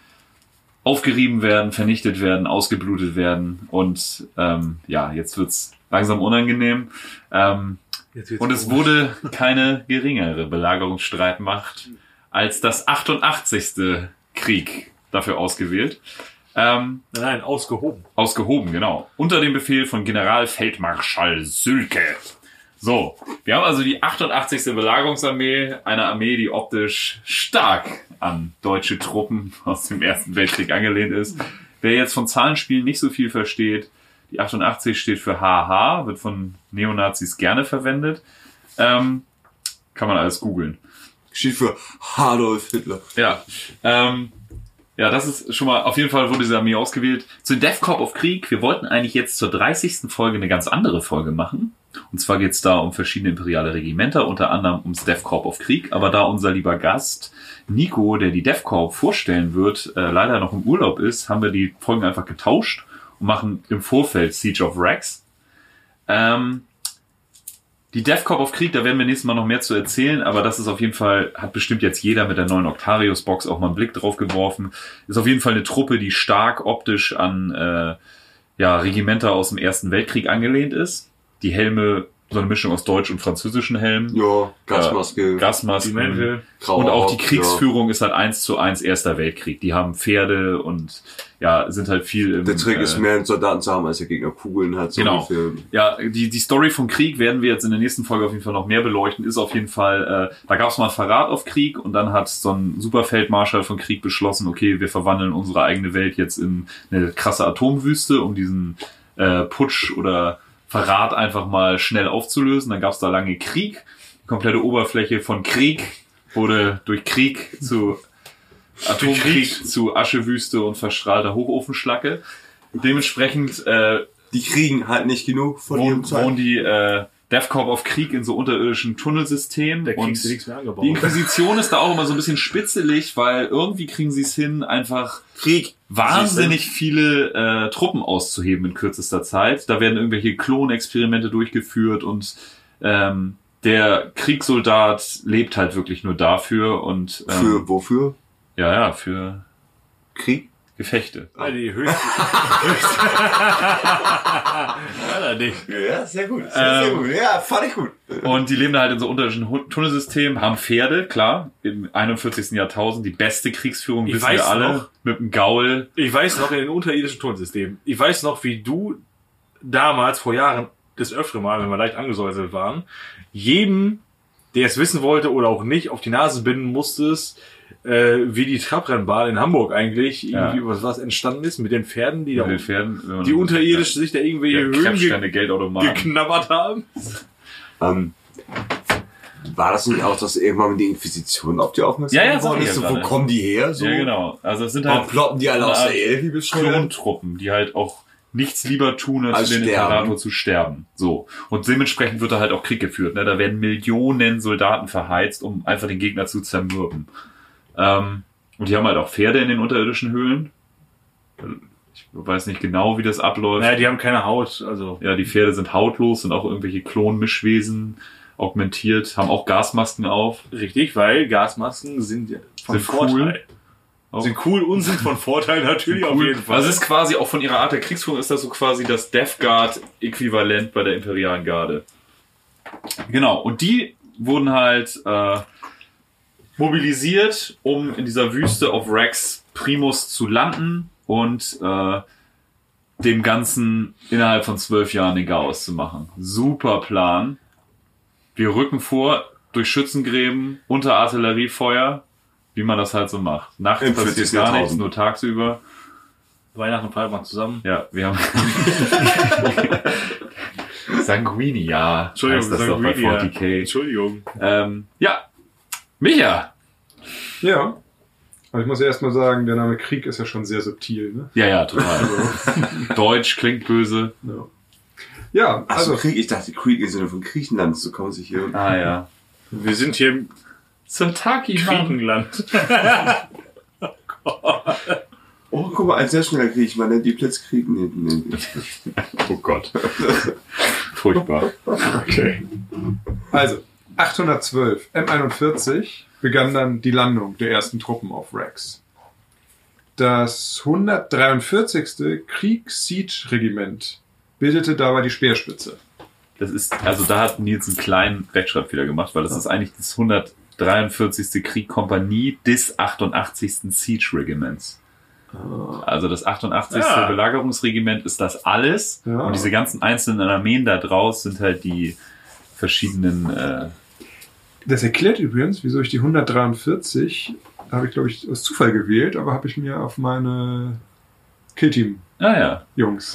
aufgerieben werden, vernichtet werden, ausgeblutet werden und ähm, ja, jetzt wird's langsam unangenehm. Ähm, und es komisch. wurde keine geringere Belagerungsstreitmacht als das 88. Krieg dafür ausgewählt. Ähm, Nein, ausgehoben. ausgehoben, genau. Unter dem Befehl von Generalfeldmarschall Sülke. So, wir haben also die 88. Belagerungsarmee, eine Armee, die optisch stark an deutsche Truppen aus dem Ersten Weltkrieg angelehnt ist. Wer jetzt von Zahlenspielen nicht so viel versteht, die 88 steht für HH, wird von Neonazis gerne verwendet. Ähm, kann man alles googeln. Steht für Adolf Hitler. Ja, ähm, ja, das ist schon mal, auf jeden Fall wurde diese Armee ausgewählt. Zu Death Corp of Krieg, wir wollten eigentlich jetzt zur 30. Folge eine ganz andere Folge machen. Und zwar geht's da um verschiedene imperiale Regimenter, unter anderem ums Death Corp of Krieg. Aber da unser lieber Gast Nico, der die Death Corp vorstellen wird, äh, leider noch im Urlaub ist, haben wir die Folgen einfach getauscht machen im Vorfeld Siege of Rex. Ähm, die Death Corp of Krieg, da werden wir nächstes Mal noch mehr zu erzählen, aber das ist auf jeden Fall, hat bestimmt jetzt jeder mit der neuen Octarius-Box auch mal einen Blick drauf geworfen. Ist auf jeden Fall eine Truppe, die stark optisch an äh, ja, Regimenter aus dem Ersten Weltkrieg angelehnt ist. Die Helme, so eine Mischung aus deutsch und französischen Helmen. Ja, Gasmaske. Gasmasken. Die Mäntel. grauer Und auch die Kriegsführung ist halt eins zu eins Erster Weltkrieg. Die haben Pferde und ja, sind halt viel im, Ja. Der Trick äh, ist mehr Soldaten zu haben, als der Gegner Kugeln hat. So Genau. Ja, die, die Story vom Krieg werden wir jetzt in der nächsten Folge auf jeden Fall noch mehr beleuchten. Ist auf jeden Fall, äh, da gab es mal einen Verrat auf Krieg und dann hat so ein Superfeldmarschall von Krieg beschlossen, okay, wir verwandeln unsere eigene Welt jetzt in eine krasse Atomwüste, um diesen äh, Putsch oder Verrat einfach mal schnell aufzulösen. Dann gab es da lange Krieg. Die komplette Oberfläche von Krieg wurde durch Krieg zu Atomkrieg zu Aschewüste und verstrahlter Hochofenschlacke. Dementsprechend äh, Die kriegen halt nicht genug von ihrem wohnen, Zeit. wohnen die äh, Death Corp auf Krieg in so unterirdischen Tunnelsystemen. Da und nichts mehr angebaut. die Inquisition ist da auch immer so ein bisschen spitzelig, weil irgendwie kriegen sie es hin, einfach Krieg. wahnsinnig viele äh, Truppen auszuheben in kürzester Zeit. Da werden irgendwelche Klonexperimente durchgeführt und ähm, der Kriegssoldat lebt halt wirklich nur dafür und ähm, Für wofür? ja, ja, für Krieg? Gefechte. Ja, die höchste. Allerdings. Ja, sehr gut. Sehr, sehr Ähm, gut. Ja, fand ich gut. Und die leben da halt in so unterirdischen Hu- Tunnelsystemen, haben Pferde, klar, im 41. Jahrtausend, die beste Kriegsführung Ich wissen weiß wir alle, noch. mit dem Gaul. Ich weiß noch in den unterirdischen Tunnelsystemen. Ich weiß noch, wie du damals vor Jahren des Öfteren mal, wenn wir leicht angesäuselt waren, jedem, der es wissen wollte oder auch nicht, auf die Nase binden musstest, äh, wie die Trabrennbahn in Hamburg eigentlich Ja. irgendwie was, was entstanden ist mit den Pferden, die Mit da den Pferden. die unterirdisch sich da irgendwelche ja, Höhlen ge geknabbert haben. Ähm, war das nicht auch, dass irgendwann mit die Inquisition auf die aufmerksam Ja, ja, ich ist? ja So, wo kommen die her? So? Ja, genau. Also es sind Warum halt ploppen die alle aus der bescheuert? Klontruppen, die halt auch nichts lieber tun, als, Als für den. Imperator zu sterben. So. Und dementsprechend wird da halt auch Krieg geführt. Ne? Da werden Millionen Soldaten verheizt, um einfach den Gegner zu zermürben. Ähm, und die haben halt auch Pferde in den unterirdischen Höhlen. Ich weiß nicht genau, wie das abläuft. Naja, die haben keine Haut, also. Ja, die Pferde sind hautlos, sind auch irgendwelche Klonmischwesen, augmentiert, haben auch Gasmasken auf. Richtig, weil Gasmasken sind von Sind Vorteil. cool. Auch Sind cool und sind von Vorteil natürlich auf jeden Fall. Das ist quasi auch von ihrer Art der Kriegsführung ist das so quasi das Death Guard Äquivalent bei der imperialen Garde. Genau. Und die wurden halt äh, mobilisiert, um in dieser Wüste auf Rex Primus zu landen und äh, dem Ganzen innerhalb von zwölf Jahren den Chaos zu machen. Super Plan. Wir rücken vor durch Schützengräben unter Artilleriefeuer, wie man das halt so macht. Nachts Im passiert 40. gar nichts, nur tagsüber. Weihnachten feiert man zusammen. Ja, wir haben. Sanguini, ja. Entschuldigung, heißt das doch bei Sanguini, ja. 40k. Entschuldigung. Ähm, ja. Micha. Ja. Aber ich muss ja erstmal sagen, der Name Krieg ist ja schon sehr subtil. Ne? Ja, ja, total. Deutsch klingt böse. Ja, ja Ach so, also Krieg. Ich dachte, Krieg im Sinne von Griechenland. So kommen sich hier. Ah, ja. Wir sind hier im Santaki, Griechenland. Oh, guck mal, ein sehr schneller Krieg. Man nennt die Blitzkrieg. Nee, nee, nee. Oh Gott. Furchtbar. Okay. Also, 812, M41, begann dann die Landung der ersten Truppen auf Rex. Das 143. Krieg-Siege-Regiment bildete dabei die Speerspitze. Das ist, also da hat Nils einen kleinen Rechtschreibfehler gemacht, weil das ist eigentlich das 143. Krieg Kompanie des 88. Siege Regiments. Also das 88. Ah. Belagerungsregiment ist das alles Ja. und diese ganzen einzelnen Armeen da draus sind halt die verschiedenen äh, Das erklärt übrigens, wieso ich die 143, habe ich glaube ich aus Zufall gewählt, aber habe ich mir auf meine Killteam-Jungs, Ah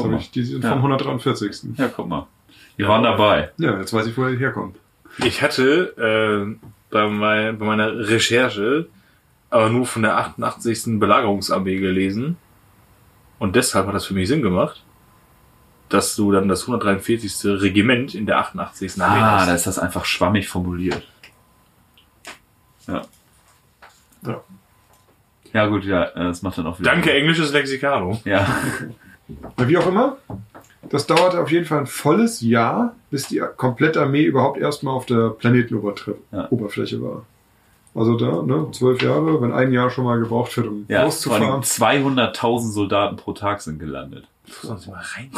ja, habe ich, die sind Ja. vom 143. ja, guck mal. Wir waren dabei. Ja, jetzt weiß ich, woher die herkommen. Ich hatte äh, bei, mein, bei meiner Recherche aber nur von der 88. Belagerungsarmee gelesen. Und deshalb hat das für mich Sinn gemacht, dass du dann das 143. Regiment in der 88. Armee Ah, hast. da ist das einfach schwammig formuliert. Ja. Ja. Ja gut, ja, das macht dann auch wieder. Danke, englisches Lexikano. Ja. Wie auch immer, das dauerte auf jeden Fall ein volles Jahr, bis die komplette Armee überhaupt erstmal auf der Planetenoberfläche Ja. War. Also da, ne, zwölf Jahre, wenn ein Jahr schon mal gebraucht wird, um Ja, loszufahren. 200.000 Soldaten pro Tag sind gelandet. Sonst mal rein,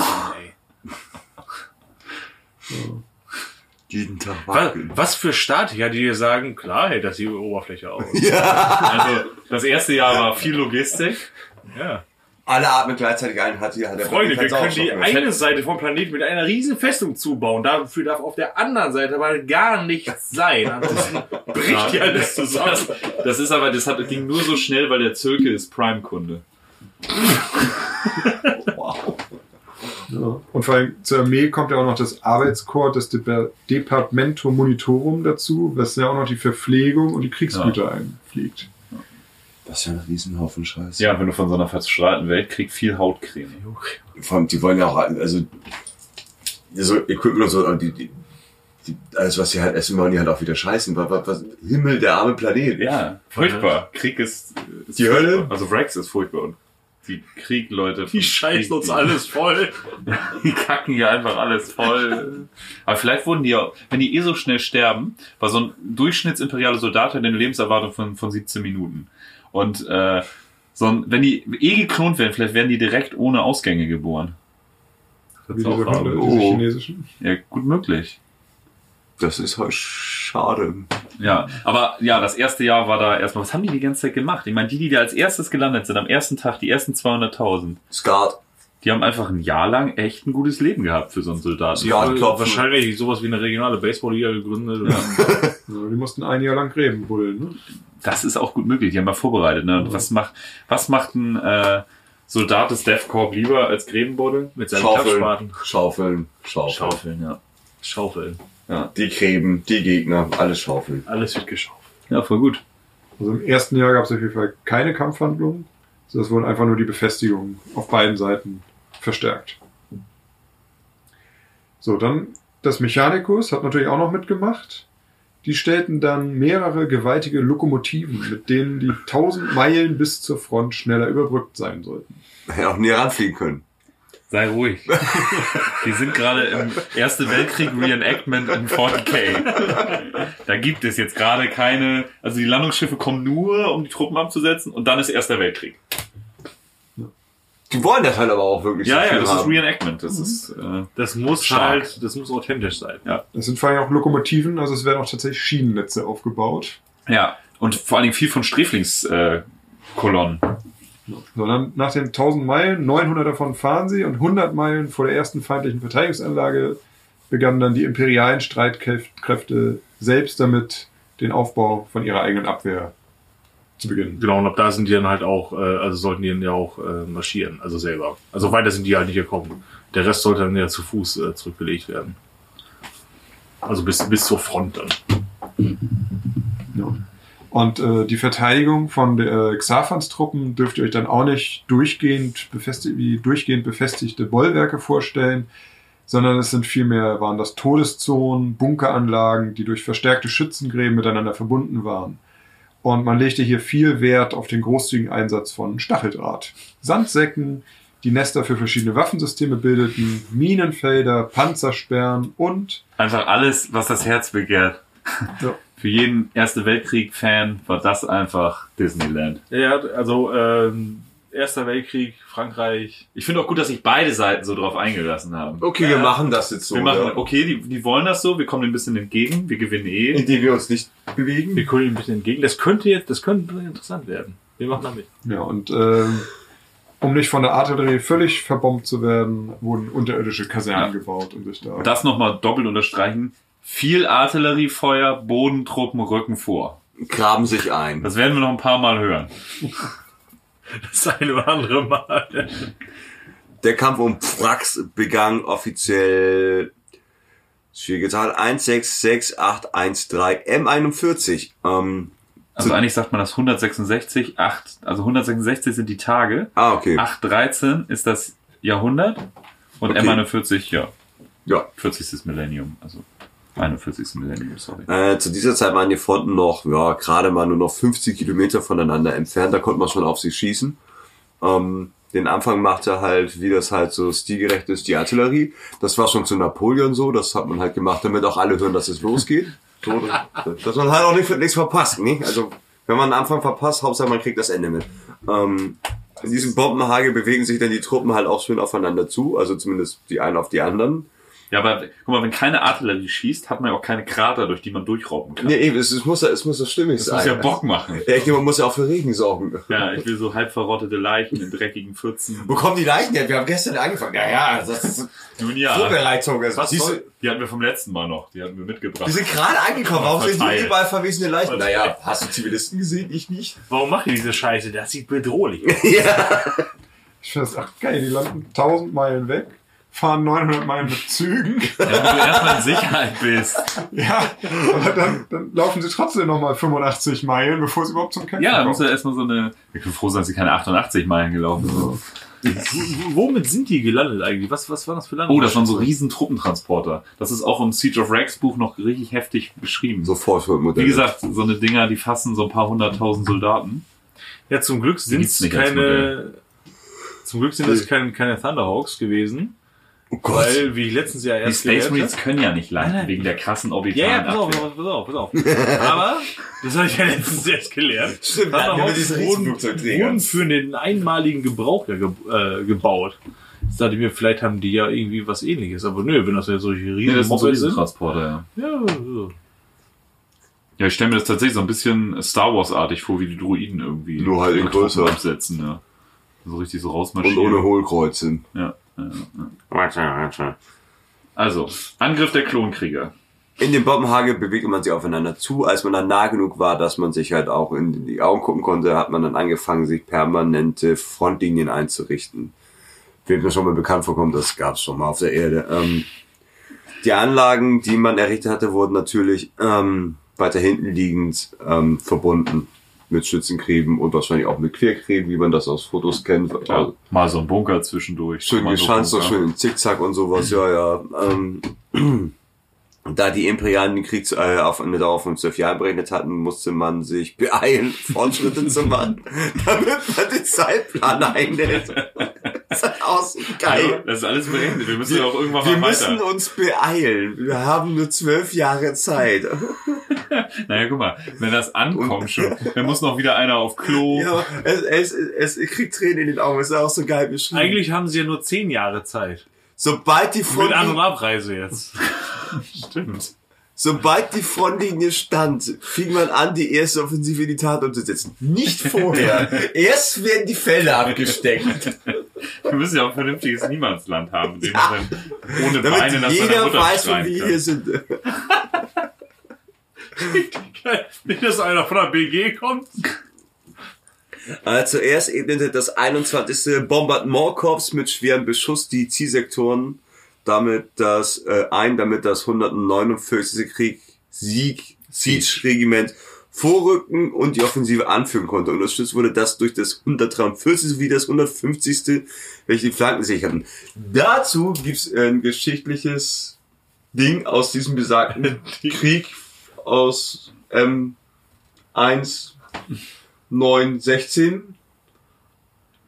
ey. Jeden Tag Was, wackeln. was für Statiker, die dir sagen, klar hält das die Oberfläche aus. Also das erste Jahr war viel Logistik. Ja. Alle atmen gleichzeitig ein, hat, hat der Freunde, wir können die eine Seite vom Planeten mit einer riesen Festung zubauen. Dafür darf auf der anderen Seite aber gar nichts sein. Ansonsten bricht die alles zusammen. Das, das ist aber, das hat, ging nur so schnell, weil der Zirkel ist Prime-Kunde. Ja. Und vor allem zur Armee kommt ja auch noch das Arbeitskorps, das Depa- Departamento Monitorum dazu, was ja auch noch die Verpflegung und die Kriegsgüter einfliegt. Das ist ja ein Riesenhaufen Scheiß. Ja, wenn du von so einer verstrahlten Weltkrieg viel Hautcreme. Vor allem, die wollen ja auch, also, so Equipment und so, aber die, die, die, alles, was sie halt essen, wollen die halt auch wieder scheißen. Was, was, was, Himmel, der arme Planet. Ja, furchtbar. Krieg ist, ist Die furchtbar. Hölle? Also Rex ist furchtbar und die Krieg, Leute. Die scheißen uns alles voll. Die kacken hier einfach alles voll. Aber vielleicht wurden die ja, wenn die eh so schnell sterben, war so ein durchschnittsimperialer Soldat hat eine Lebenserwartung von, von 17 Minuten. Und äh, Sondern wenn die eh geklont werden, vielleicht werden die direkt ohne Ausgänge geboren. Wird's diese auch Hunde, Oh. chinesischen. Ja, gut möglich. Das ist halt schade. Ja, aber ja, das erste Jahr war da erstmal, was haben die die ganze Zeit gemacht? Ich meine, die, die da als erstes gelandet sind, am ersten Tag, die ersten 200.000, Skat. die haben einfach ein Jahr lang echt ein gutes Leben gehabt für so einen Soldaten. Ja, haben klopfen. wahrscheinlich sowas wie eine regionale Baseballliga gegründet. Ja, die mussten ein Jahr lang Gräben buddeln. Ne? Das ist auch gut möglich, die haben wir vorbereitet. Ne? Und was macht, was macht ein äh, Soldat des Death Corps lieber als Gräbenbuddel? Mit seinen Schaufeln. Klappspaten. Schaufeln. Schaufeln. Schaufeln, ja. Schaufeln. Ja, die Gräben, die Gegner, alles schaufeln. Alles wird geschaufelt. Ja, voll gut. Also im ersten Jahr gab es auf jeden Fall keine Kampfhandlungen. Also es wurden einfach nur die Befestigungen auf beiden Seiten verstärkt. So, dann das Mechanicus hat natürlich auch noch mitgemacht. Die stellten dann mehrere gewaltige Lokomotiven, mit denen die 1000 Meilen bis zur Front schneller überbrückt sein sollten. Hätte auch näher ranfliegen können. Sei ruhig. Die sind gerade im Erste Weltkrieg Reenactment in 40k. Da gibt es jetzt gerade keine, also die Landungsschiffe kommen nur, um die Truppen abzusetzen und dann ist Erster Weltkrieg. Die wollen das halt aber auch wirklich Ja, so ja, viel das ist haben. Reenactment. Das ist, äh, Das muss Stark. halt, das muss authentisch sein. ja. Das sind vor allem auch Lokomotiven, also es werden auch tatsächlich Schienennetze aufgebaut. Ja, und vor allen Dingen viel von Sträflingskolonnen. Äh, Kolonnen. So, dann nach den 1000 Meilen, 900 davon fahren sie und 100 Meilen vor der ersten feindlichen Verteidigungsanlage begannen dann die imperialen Streitkräfte selbst damit, den Aufbau von ihrer eigenen Abwehr zu beginnen. Genau, und ab da sind die dann halt auch, äh, also sollten die dann ja auch äh, marschieren, also selber. Also weiter sind die halt nicht gekommen. Der Rest sollte dann ja zu Fuß äh, zurückgelegt werden. Also bis, bis zur Front dann. Ja. Und äh, die Verteidigung von äh, Xaphans Truppen dürft ihr euch dann auch nicht durchgehend, befesti wie durchgehend befestigte Bollwerke vorstellen, sondern es sind vielmehr, waren das Todeszonen, Bunkeranlagen, die durch verstärkte Schützengräben miteinander verbunden waren. Und man legte hier viel Wert auf den großzügigen Einsatz von Stacheldraht, Sandsäcken, die Nester für verschiedene Waffensysteme bildeten, Minenfelder, Panzersperren und Einfach alles, was das Herz begehrt. Ja. Für jeden Erste Weltkrieg-Fan war das einfach Disneyland. Ja, also ähm, Erster Weltkrieg, Frankreich. Ich finde auch gut, dass sich beide Seiten so drauf eingelassen haben. Okay, wir machen das jetzt so. wir machen, ja. okay, die, die wollen das so, wir kommen dem ein bisschen entgegen, wir gewinnen eh. Indem wir uns nicht bewegen. Wir kommen ein bisschen entgegen. Das könnte jetzt, das könnte interessant werden. Wir machen damit. Ja, und ähm, um nicht von der Artillerie völlig verbombt zu werden, wurden unterirdische Kasernen Ja. gebaut, um sich da. Das nochmal doppelt unterstreichen. Viel Artilleriefeuer, Bodentruppen rücken vor. Graben sich ein. Das werden wir noch ein paar Mal hören. Das eine oder andere Mal. Der Kampf um Prax begann offiziell schwierige Zahl 166813 M41. Ähm, Also eigentlich sagt man das 166, 8, also 166 sind die Tage, ah, okay. 813 ist das Jahrhundert und Okay. M41, ja, Ja. 40. Millennium, also 41. Millennium, sorry. Äh, zu dieser Zeit waren die Fronten noch, ja, gerade mal nur noch 50 Kilometer voneinander entfernt. Da konnte man schon auf sie schießen. Ähm, den Anfang machte halt, wie das halt so stilgerecht ist, die Artillerie. Das war schon zu Napoleon so. Das hat man halt gemacht, damit auch alle hören, dass es losgeht. So, dass man halt auch nicht, nichts verpasst. Ne? Also, wenn man den Anfang verpasst, Hauptsache man kriegt das Ende mit. Ähm, in diesem Bombenhagel bewegen sich dann die Truppen halt auch schön aufeinander zu. Also zumindest die einen auf die anderen. Ja, aber guck mal, wenn keine Artillerie schießt, hat man ja auch keine Krater, durch die man durchrauben kann. Nee, eben, es, es muss ja, es muss ja stimmig das sein. muss ja Bock machen. Ja, ich denke, man muss ja auch für Regen sorgen. Ja, ich will so halb verrottete Leichen in dreckigen Pfützen. Wo kommen die Leichen her? Wir haben gestern angefangen. Naja, das ist Nun ja, Vorbereitung. Also, was siehst du, soll, die hatten wir vom letzten Mal noch, die hatten wir mitgebracht. wir sind gerade angekommen. Warum sind hier Verteilt. überall verwesene Leichen? Verteilt. Naja, hast du Zivilisten gesehen? Ich nicht. Warum macht ihr diese Scheiße? Das sieht bedrohlich aus. Ich finde das ach geil, die landen 1000 Meilen weg, fahren 900 Meilen mit Zügen. Ja, wenn du erstmal in Sicherheit bist. ja, aber dann, dann laufen sie trotzdem nochmal 85 Meilen, bevor sie überhaupt zum Kämpfen Ja, da kommen. muss ja erstmal so eine. Ich bin froh, dass sie keine 88 Meilen gelaufen sind. W- Womit sind die gelandet eigentlich? Was, was waren das für Lande? Oh, das waren so riesen Truppentransporter. Das ist auch im Siege of Rex Buch noch richtig heftig beschrieben. So Forschungsmodelle. Wie gesagt, so eine Dinger, die fassen so ein paar hunderttausend Soldaten. Ja, zum Glück sind es keine. Zum Glück sind es keine, keine Thunderhawks gewesen. Oh Gott. Weil, wie ich letztens ja Die erst Space gelernt Marines können ja nicht landen, Nein, nein. wegen der krassen Ja, orbitalen ja, pass auf, Abwehr. pass auf, pass auf, pass auf. Aber, das habe ich ja letztens erst gelernt. Stimmt, Hat wir auch Riesenflugzeugträgern. wurden für den einmaligen Gebrauch ja ge äh, gebaut. Jetzt dachte ich mir, vielleicht haben die ja irgendwie was ähnliches. Aber nö, wenn das ja solche Nee, riesen das sind so Mopeds sind. Riesentransporter, ja. Ja, so. Ja, ich stelle mir das tatsächlich so ein bisschen Star Wars-artig vor, wie die Druiden irgendwie. Nur halt in größer. absetzen, ja. So richtig so Und rausmarschieren. ohne Hohlkreuze. Ja, ja, ja. Also, Angriff der Klonkrieger. In dem Bombenhagel bewegte man sich aufeinander zu. Als man dann nah genug war, dass man sich halt auch in die Augen gucken konnte, hat man dann angefangen, sich permanente Frontlinien einzurichten. Wem das schon mal bekannt vorkommt, das gab es schon mal auf der Erde. Ähm, die Anlagen, die man errichtet hatte, wurden natürlich ähm, weiter hinten liegend ähm, verbunden mit Schützengräben und wahrscheinlich auch mit Quergräben, wie man das aus Fotos kennt. Ja, Also, mal so ein Bunker zwischendurch. Schön geschanzt, so schön in Zickzack und sowas, ja, ja. Ähm, da die Imperialen den Krieg äh, auf eine Dauer von zwölf Jahren berechnet hatten, musste man sich beeilen, Fortschritte zu machen, damit man den Zeitplan einhält. Das so Hallo, geil. das ist alles berechnet. Wir müssen ja auch irgendwann Wir mal müssen weiter. uns beeilen. Wir haben nur zwölf Jahre Zeit. Naja, guck mal, wenn das ankommt schon, dann muss noch wieder einer auf Klo. Ja, es, es, es, es kriegt Tränen in den Augen. Es ist auch so geil beschrieben. Eigentlich haben sie ja nur zehn Jahre Zeit. sobald die Mit An- und Frontlinie, Abreise jetzt. Stimmt. sobald die Frontlinie stand, fing man an, die erste Offensive in die Tat umzusetzen. Nicht vorher. Erst werden die Felder abgesteckt. Wir müssen ja auch ein vernünftiges Niemandsland haben, in dem man dann ohne Beine Damit nach seiner jeder weiß, wo schreien wir hier sind. Nicht, dass einer von der BG kommt. Äh, zuerst ebnete das 21. Bombardement-Korps mit schwerem Beschuss die Zielsektoren damit das äh, ein, damit das 149. Krieg Sieg Siege Regiment vorrücken und die Offensive anführen konnte. Unterstützt wurde das durch das 143. sowie das 150. welche die Flanken sicherten. Dazu gibt's ein geschichtliches Ding aus diesem besagten Krieg aus ähm, 1 9 16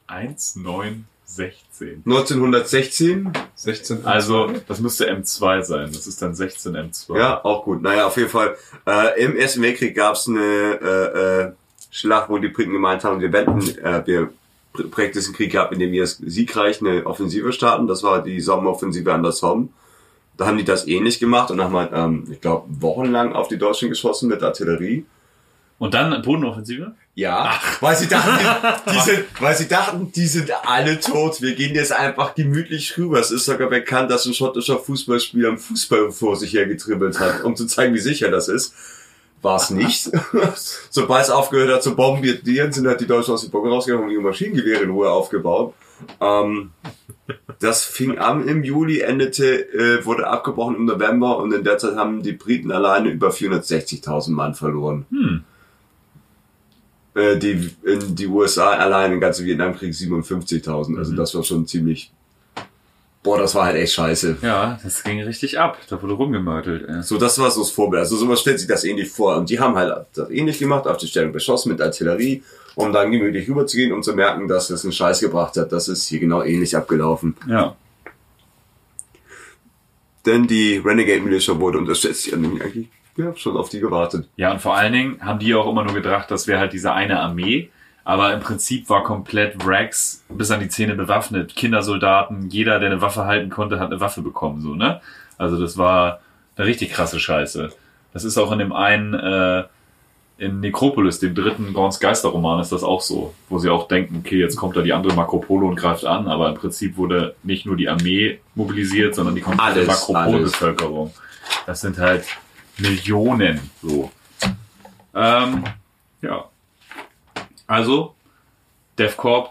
1, 9, 16. 1916. 16. Also, das müsste M2 sein. Das ist dann 16 M2. Ja, auch gut. Naja, auf jeden Fall. Äh, Im Ersten Weltkrieg gab es eine äh, äh, Schlacht, wo die Briten gemeint haben, wir wenden, äh, wir pr- praktisch Krieg gehabt, in dem wir siegreich eine Offensive starten. Das war die Sommeroffensive an der Somme. Da haben die das ähnlich gemacht und haben halt, ähm, ich glaube, wochenlang auf die Deutschen geschossen mit Artillerie. Und dann Bodenoffensive? Ja, weil sie dachten, die, sind, weil sie dachten, die sind alle tot. Wir gehen jetzt einfach gemütlich rüber. Es ist sogar bekannt, dass ein schottischer Fußballspieler einen Fußball vor sich hergetribbelt hat, um zu zeigen, wie sicher das ist. War es nicht. Sobald es aufgehört hat zu bombardieren, sind halt die Deutschen aus den Bogen rausgegangen und ihre Maschinengewehre in Ruhe aufgebaut. Ähm, das fing an im Juli, endete, äh, wurde abgebrochen im November und in der Zeit haben die Briten alleine über 460.000 Mann verloren Hm. äh, die, in die USA allein im ganzen Vietnamkrieg 57.000. Mhm. Also das war schon ziemlich. Boah, das war halt echt scheiße. Ja, das ging richtig ab. Da wurde rumgemörtelt. Ey. So, das war so das Vorbild. Also sowas stellt sich das ähnlich vor. Und die haben halt das ähnlich gemacht, auf die Stellung beschossen mit Artillerie, um dann gemütlich rüberzugehen und zu merken, dass das einen Scheiß gebracht hat. Das ist hier genau ähnlich abgelaufen. Ja. Denn die Renegade Militia wurde haben nämlich eigentlich ja, schon auf die gewartet. Ja, und vor allen Dingen haben die auch immer nur gedacht, das wäre halt diese eine Armee. Aber im Prinzip war komplett Wrax bis an die Zähne bewaffnet. Kindersoldaten, jeder, der eine Waffe halten konnte, hat eine Waffe bekommen, so, ne? Also das war eine richtig krasse Scheiße. Das ist auch in dem einen, äh, in Necropolis, dem dritten Gorns Geisterroman, ist das auch so. Wo sie auch denken, okay, jetzt kommt da die andere Marco Polo und greift an, aber im Prinzip wurde nicht nur die Armee mobilisiert, sondern die komplette Makropol-Bevölkerung. Das sind halt Millionen, so. Ähm, ja. Also, DevCorp,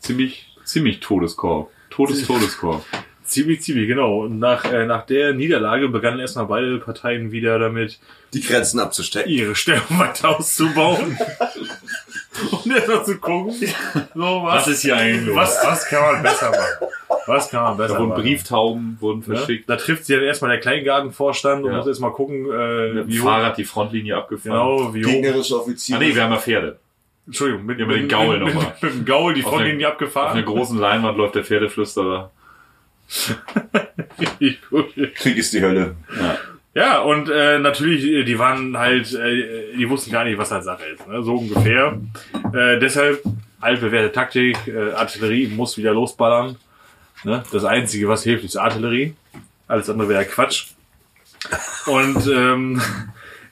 ziemlich, ziemlich Todeskorb. Todes-Todeskorb. Ziemlich, ziemlich, genau. Und nach, äh, nach der Niederlage begannen erstmal beide Parteien wieder damit, Die Grenzen abzustecken. ihre Stellung weiter auszubauen. Und erstmal zu gucken, so, was, Was ist hier eigentlich los? was, was kann man besser machen? Was kann man besser Da wurden machen? Brieftauben wurden Ja? verschickt. Da trifft sich dann erstmal der Kleingartenvorstand und Ja. muss erstmal gucken, äh, wie hoch, Fahrrad die Frontlinie abgefahren. genau, wie hoch, Gegnerische Ah Offiziere. nee, wir haben ja Pferde. Entschuldigung, mit, Ja, mit mit, dem Gaul mit, nochmal. mit, mit dem Gaul die Auf Frontlinie eine- Auf abgefahren. einer großen Leinwand läuft der Pferdeflüsterer. Krieg ist die Hölle. Ja, und äh, natürlich, die waren halt, äh, die wussten gar nicht, was halt Sache ist. Ne? So ungefähr. Äh, deshalb altbewährte Taktik, äh, Artillerie muss wieder losballern. Ne? Das Einzige, was hilft, ist Artillerie. Alles andere wäre Quatsch. Und ähm,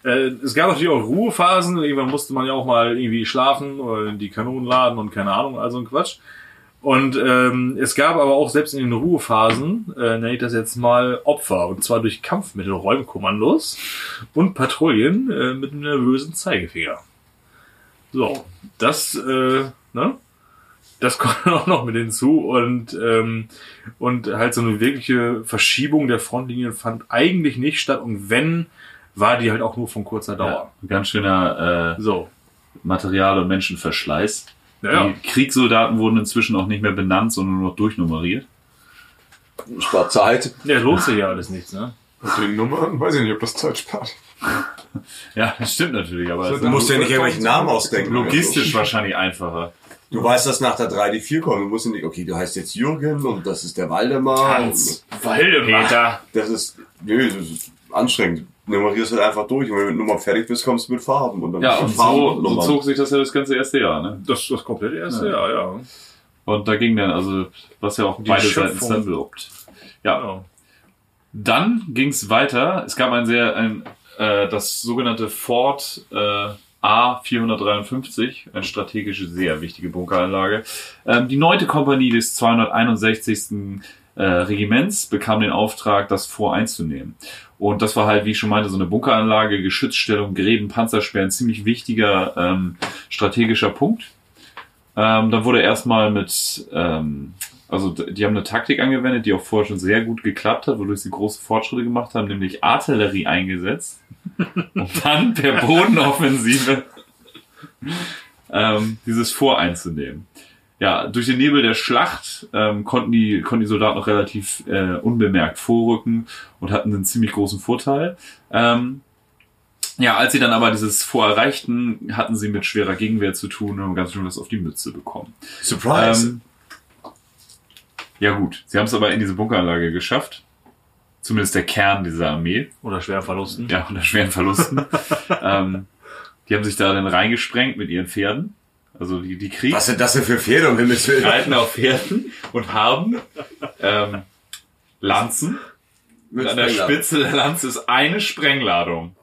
äh, es gab natürlich auch Ruhephasen. Irgendwann musste man ja auch mal irgendwie schlafen oder die Kanonen laden und keine Ahnung, also ein Quatsch. Und ähm, es gab aber auch selbst in den Ruhephasen, äh, nenne ich das jetzt mal, Opfer. Und zwar durch Kampfmittel, Räumkommandos und Patrouillen äh, mit einem nervösen Zeigefinger. So, das, äh, ne? Das kommt auch noch mit hinzu und, ähm, und halt so eine wirkliche Verschiebung der Frontlinien fand eigentlich nicht statt und wenn, war die halt auch nur von kurzer Dauer. Ja, ganz schöner äh, So. Material- und Menschenverschleiß. Ja, ja. Die Kriegssoldaten wurden inzwischen auch nicht mehr benannt, sondern nur noch durchnummeriert. Spart Zeit. ja, lohnt sich ja alles nichts, ne? Den Nummern, weiß ich nicht, ob das Zeit spart. Ja, das stimmt natürlich, aber So, es Du musst ja nicht irgendwelche Namen ausdenken. logistisch wahrscheinlich einfacher. Du weißt, dass nach der 3 die 4 kommt. Du musst ja nicht, okay, du heißt jetzt Jürgen und das ist der Waldemar. Hans, Waldemar. Das ist, nö, das ist anstrengend. Du nummerierst halt einfach durch und wenn du mit Nummer fertig bist, kommst du mit Farben. Und dann Ja, und Farben so, so zog sich das ja das ganze erste Jahr. Ne? Das das komplette erste Ja. Jahr, ja. Und da ging dann, also, was ja auch Die beide Seiten Schöpfung. dann lobt. Ja, ja. Dann ging es weiter. Es gab ein sehr, ein, äh, das sogenannte Fort äh, A453, eine strategische, sehr wichtige Bunkeranlage. Ähm, die neunte Kompanie des 261. Äh, Regiments bekam den Auftrag, das Fort einzunehmen. Und das war halt, wie ich schon meinte, so eine Bunkeranlage, Geschützstellung, Gräben, Panzersperren, ziemlich wichtiger ähm, strategischer Punkt. Ähm, dann wurde erstmal mit, ähm, also die haben eine Taktik angewendet, die auch vorher schon sehr gut geklappt hat, wodurch sie große Fortschritte gemacht haben, nämlich Artillerie eingesetzt und dann per Bodenoffensive ähm, dieses Vor einzunehmen. Ja, durch den Nebel der Schlacht ähm, konnten, die, konnten die Soldaten noch relativ äh, unbemerkt vorrücken und hatten einen ziemlich großen Vorteil. Ähm, ja, als sie dann aber dieses Vor erreichten, hatten sie mit schwerer Gegenwehr zu tun und haben ganz schön was auf die Mütze bekommen. Surprise. Ähm, ja gut, sie haben es aber in diese Bunkeranlage geschafft. Zumindest der Kern dieser Armee. Oder schweren Verlusten. Ja, unter schweren Verlusten. ähm, die haben sich da dann reingesprengt mit ihren Pferden. Also die, die Krieg Was sind das denn für Pferde, um Himmels Willen? reiten auf Pferden und haben ähm, Lanzen. Mit An der. Spitze der Lanze ist eine Sprengladung.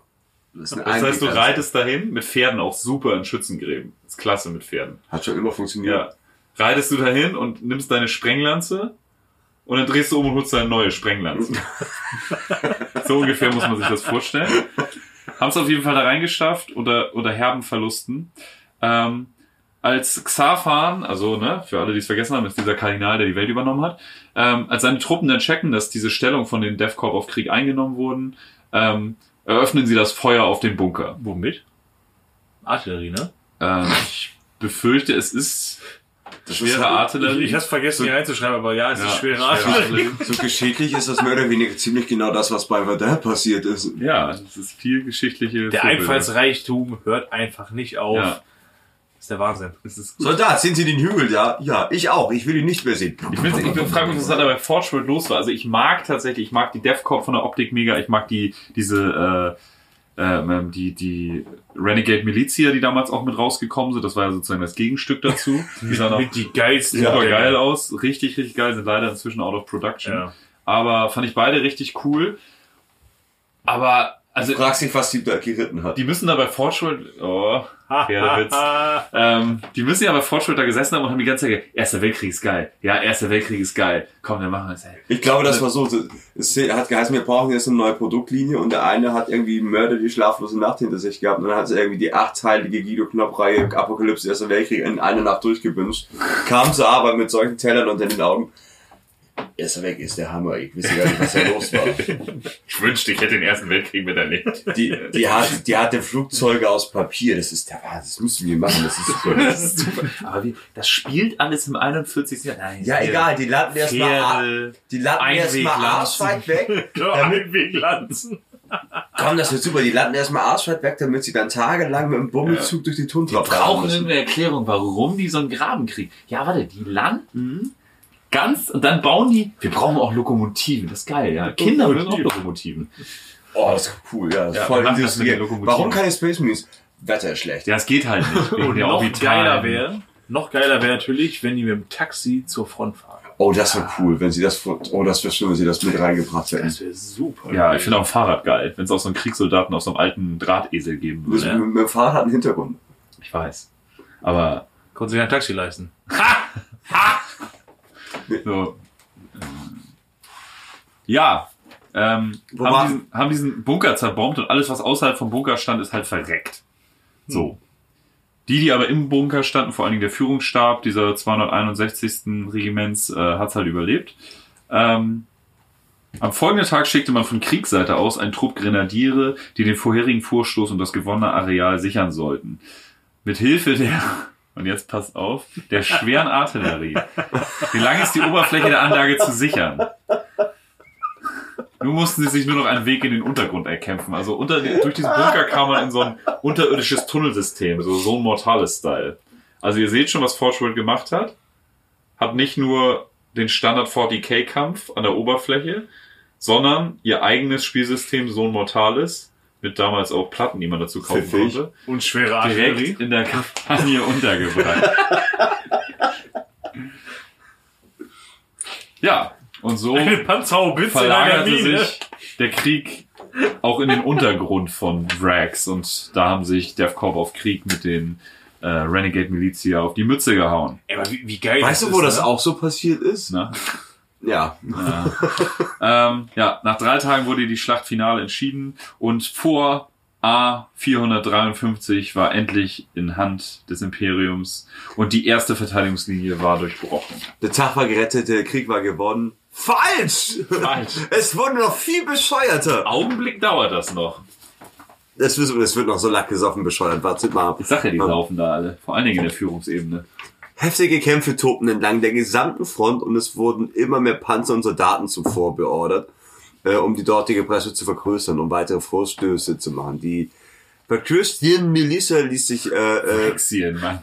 Das, Das heißt, du reitest dahin mit Pferden auch super in Schützengräben. Das ist klasse mit Pferden. Hat schon immer funktioniert. Ja. Reitest du dahin und nimmst deine Sprenglanze und dann drehst du um und holst deine neue Sprenglanze. so ungefähr muss man sich das vorstellen. Haben es auf jeden Fall da reingeschafft unter, unter herben Verlusten. Ähm, als Xarfan, also ne, für alle, die es vergessen haben, ist dieser Kardinal, der die Welt übernommen hat, ähm, als seine Truppen dann checken, dass diese Stellung von den Death Corps auf Krieg eingenommen wurden, ähm, eröffnen sie das Feuer auf den Bunker. Womit? Artillerie, ne? Ähm, ich befürchte, es ist Das schwere ist Ich, Artillerie. ich hab's vergessen, hier reinzuschreiben, aber ja, es Ja, ist schwere schwere Artillerie. So geschichtlich ist das mehr oder weniger ziemlich genau das, was bei Verdun passiert ist. Ja, es ist viel geschichtliche. Der Vorbilder. Einfallsreichtum hört einfach nicht auf. Ja, Das ist der Wahnsinn. es ist gut. Soldat, sehen Sie den Hügel da? Ja, ich auch. Ich will ihn nicht mehr sehen. Ich, bin, ich bin frage mich, was da bei Forge World los war. Also ich mag tatsächlich, ich mag die Deathcorp von der Optik mega, ich mag die, diese, äh, ähm, die, die Renegade Militia, die damals auch mit rausgekommen sind. Das war ja sozusagen das Gegenstück dazu. Die sahen auch die geilsten. super Dinge. geil aus. Richtig, richtig geil. Sind leider inzwischen out of production. Ja. Aber fand ich beide richtig cool. Aber, also, Du fragst dich, was die da geritten hat. die müssen da bei Forge World, oh, Pferdewitz. Ähm, die müssen ja bei Fortschritt da gesessen haben und haben die ganze Zeit gesagt, Erster Weltkrieg ist geil. Ja, Erster Weltkrieg ist geil. Komm, dann machen wir es halt. Ich glaube, das war so. Es hat geheißen, wir brauchen jetzt eine neue Produktlinie und der eine hat irgendwie Mörder die schlaflose Nacht hinter sich gehabt und dann hat sie irgendwie die achtteilige Guido Knopp-Reihe Apokalypse Erster Weltkrieg in einer Nacht durchgewünscht. Kam zur Arbeit mit solchen Tellern unter den Augen. Erster Weg ist der Hammer. Ich wusste gar nicht, was da los war. Ich wünschte, ich hätte den Ersten Weltkrieg miterlebt. Die, die, hat, die hatte Flugzeuge aus Papier. Das ist der Wahnsinn. Das müssen wir machen. Das ist super. Das ist super. Aber wie, das spielt alles im 41. Jahr. Nein, Ja, egal. Die landen erstmal die landen erstmal arschweit weg. Ja, Einweglanzen. komm, das wird super. Die landen erstmal arschweit weg, damit sie dann tagelang mit dem Bummelzug durch die Tundra Wir brauchen irgendeine Erklärung, warum die so einen Graben kriegen. Ja, warte, die landen Ganz, und dann bauen die, wir brauchen auch Lokomotiven, das ist geil, ja. Kinder mögen auch Lokomotiven. Oh, das ist cool, ja. Ja, voll Lokomotiven. Warum keine Space Marines? Wetter ist schlecht. Ja, es geht halt nicht. Und der noch Orbitalen. geiler wäre, noch geiler wäre natürlich, wenn die mit dem Taxi zur Front fahren. Oh, das wäre cool, wenn sie das, oh, das wäre schön, wenn sie das mit reingebracht hätten. Das wäre super. Ja, ich finde auch ein Fahrrad geil, wenn es auch so einen Kriegssoldaten auf so einem alten Drahtesel geben würde. mit, mit dem Fahrrad hat einen Hintergrund. Ich weiß. Aber Konnte sich ein Taxi leisten. so. äh, Ja. Ähm, haben, diesen, haben diesen Bunker zerbombt und alles, was außerhalb vom Bunker stand, ist halt verreckt. So. Die, die aber im Bunker standen, vor allen Dingen der Führungsstab dieser 261. Regiments, äh, hat's halt überlebt. Ähm, am folgenden Tag schickte man von Kriegsseite aus einen Trupp Grenadiere, die den vorherigen Vorstoß und das gewonnene Areal sichern sollten. Mit Hilfe der, und jetzt passt auf, der schweren Artillerie gelang es, die Oberfläche der Anlage zu sichern. Nun mussten sie sich nur noch einen Weg in den Untergrund erkämpfen. Also unter, durch diesen Bunker kam man in so ein unterirdisches Tunnelsystem, so so ein Mortales-Style. Also ihr seht schon, was Forge World gemacht hat. Hat nicht nur den Standard 40k-Kampf an der Oberfläche, sondern ihr eigenes Spielsystem Sohn Mortalis, mit damals auch Platten, die man dazu kaufen Pfiffig. konnte, Und schwere Artillerie. direkt in der Kampagne untergebracht. Ja, und so verlagerte sich der Krieg auch in den Untergrund von Vrax und da haben sich DevCorp auf Krieg mit den äh, Renegade Militia auf die Mütze gehauen. Ey, aber wie, wie geil Weißt du, ist, wo das ne? auch so passiert ist? Ne? Ja. Ähm, ja, nach drei Tagen wurde die Schlacht final entschieden und vor A453 war endlich in Hand des Imperiums und die erste Verteidigungslinie war durchbrochen. Der Tag war gerettet, der Krieg war gewonnen. Falsch! Falsch. Es wurde noch viel bescheuerter. Augenblick dauert das noch. Es wird, noch so lackgesoffen bescheuert. Wartet mal ab. Ich sag ja, die Ja. laufen da alle. Vor allen Dingen in der Führungsebene. Heftige Kämpfe tobten entlang der gesamten Front und es wurden immer mehr Panzer und Soldaten zuvor beordert, äh, um die dortige Presse zu vergrößern, um weitere Vorstöße zu machen. Die Christian Melissa ließ sich, äh, äh, Exien, Mann.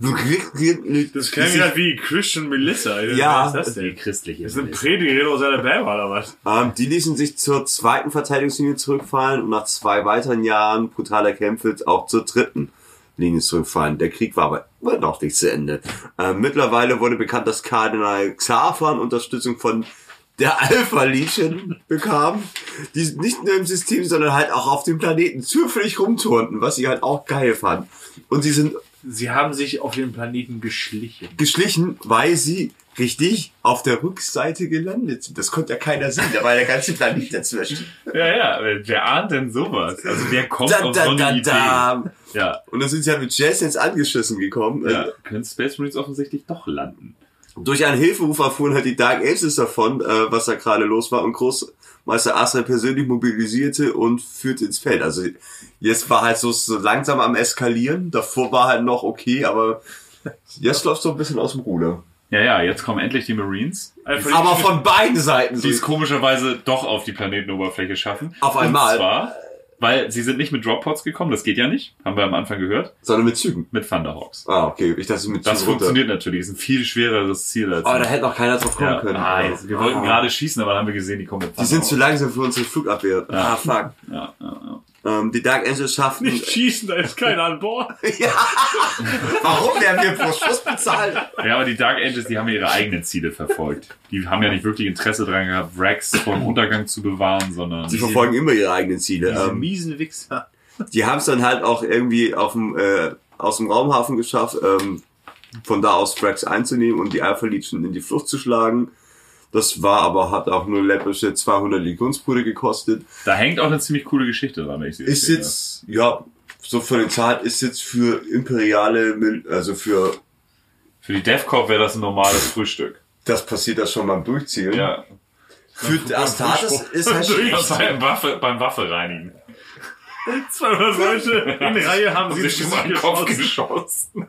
Das klingt halt wie Christian Melissa. Alter. Ja. Was ist das Die denn? christliche. Das sind Prediger aus Alabama oder was? Ähm, die ließen sich zur zweiten Verteidigungslinie zurückfallen und nach zwei weiteren Jahren brutaler Kämpfe auch zur dritten Linie zurückfallen. Der Krieg war aber immer noch nicht zu Ende. Ähm, mittlerweile wurde bekannt, dass Kardinal Xafan Unterstützung von der Alpha Legion bekam, die nicht nur im System, sondern halt auch auf dem Planeten zufällig rumturnten, was sie halt auch geil fanden. Und sie sind Sie haben sich auf den Planeten geschlichen. geschlichen, weil sie richtig auf der Rückseite gelandet sind. Das konnte ja keiner sehen, da war der ganze Planet dazwischen. Ja, ja, wer ahnt denn sowas? Also wer kommt Da, auf da, so eine da, Idee? da. Ja, Und dann sind sie halt mit Jazzdance angeschissen gekommen. ja, können Space Marines offensichtlich doch landen. Durch einen Hilferuf erfuhren halt die Dark Ages davon, äh, was da gerade los war und Großmeister Asra persönlich mobilisierte und führte ins Feld. Also jetzt war halt so, so langsam am Eskalieren. Davor war halt noch okay, aber jetzt läuft so ein bisschen aus dem Ruder. Ja, ja, jetzt kommen endlich die Marines, Einfach Aber von beiden Seiten. die es komischerweise doch auf die Planetenoberfläche schaffen. Auf einmal. Und zwar, weil sie sind nicht mit Droppods gekommen, das geht ja nicht, haben wir am Anfang gehört, Sondern mit Zügen. mit Thunderhawks. Ah, okay. Ich dachte mit Das Zügen runter. funktioniert natürlich, ist ein viel schwereres Ziel als Oh, da hätte noch keiner drauf kommen ja, können. ah, jetzt, wir wollten Ah. gerade schießen, aber dann haben wir gesehen, die kommen mit Die sind zu Thunderhawks. langsam für unsere Flugabwehr. Ah, fuck. Ja, ja, ja. Ähm, die Dark Angels schafften... nicht schießen, da ist keiner an Bord. ja. Warum werden wir pro Schuss bezahlt? Ja, aber die Dark Angels, die haben ja ihre eigenen Ziele verfolgt. Die haben ja nicht wirklich Interesse daran gehabt, Vrax vor dem Untergang zu bewahren, sondern Sie verfolgen immer ihre eigenen Ziele. Diese Ähm, miesen Wichser. die haben es dann halt auch irgendwie auf dem, äh, aus dem Raumhafen geschafft, ähm, von da aus Frax einzunehmen und die Alpha Legion in die Flucht zu schlagen. Das war aber, hat auch nur läppische 200 Legionspunkte gekostet. da hängt auch eine ziemlich coole Geschichte dran, wenn ich sie Ist erzähle. jetzt, ja, so von den Zahlen, ist jetzt für imperiale, also für, Für die DevCorp wäre das ein normales Frühstück. das passiert das schon beim Durchzählen. Ja. Für Astartes ist halt beim Waffe, beim Waffe reinigen. 200 Leute in Reihe haben sie sich sich schon mal den Kopf geschossen.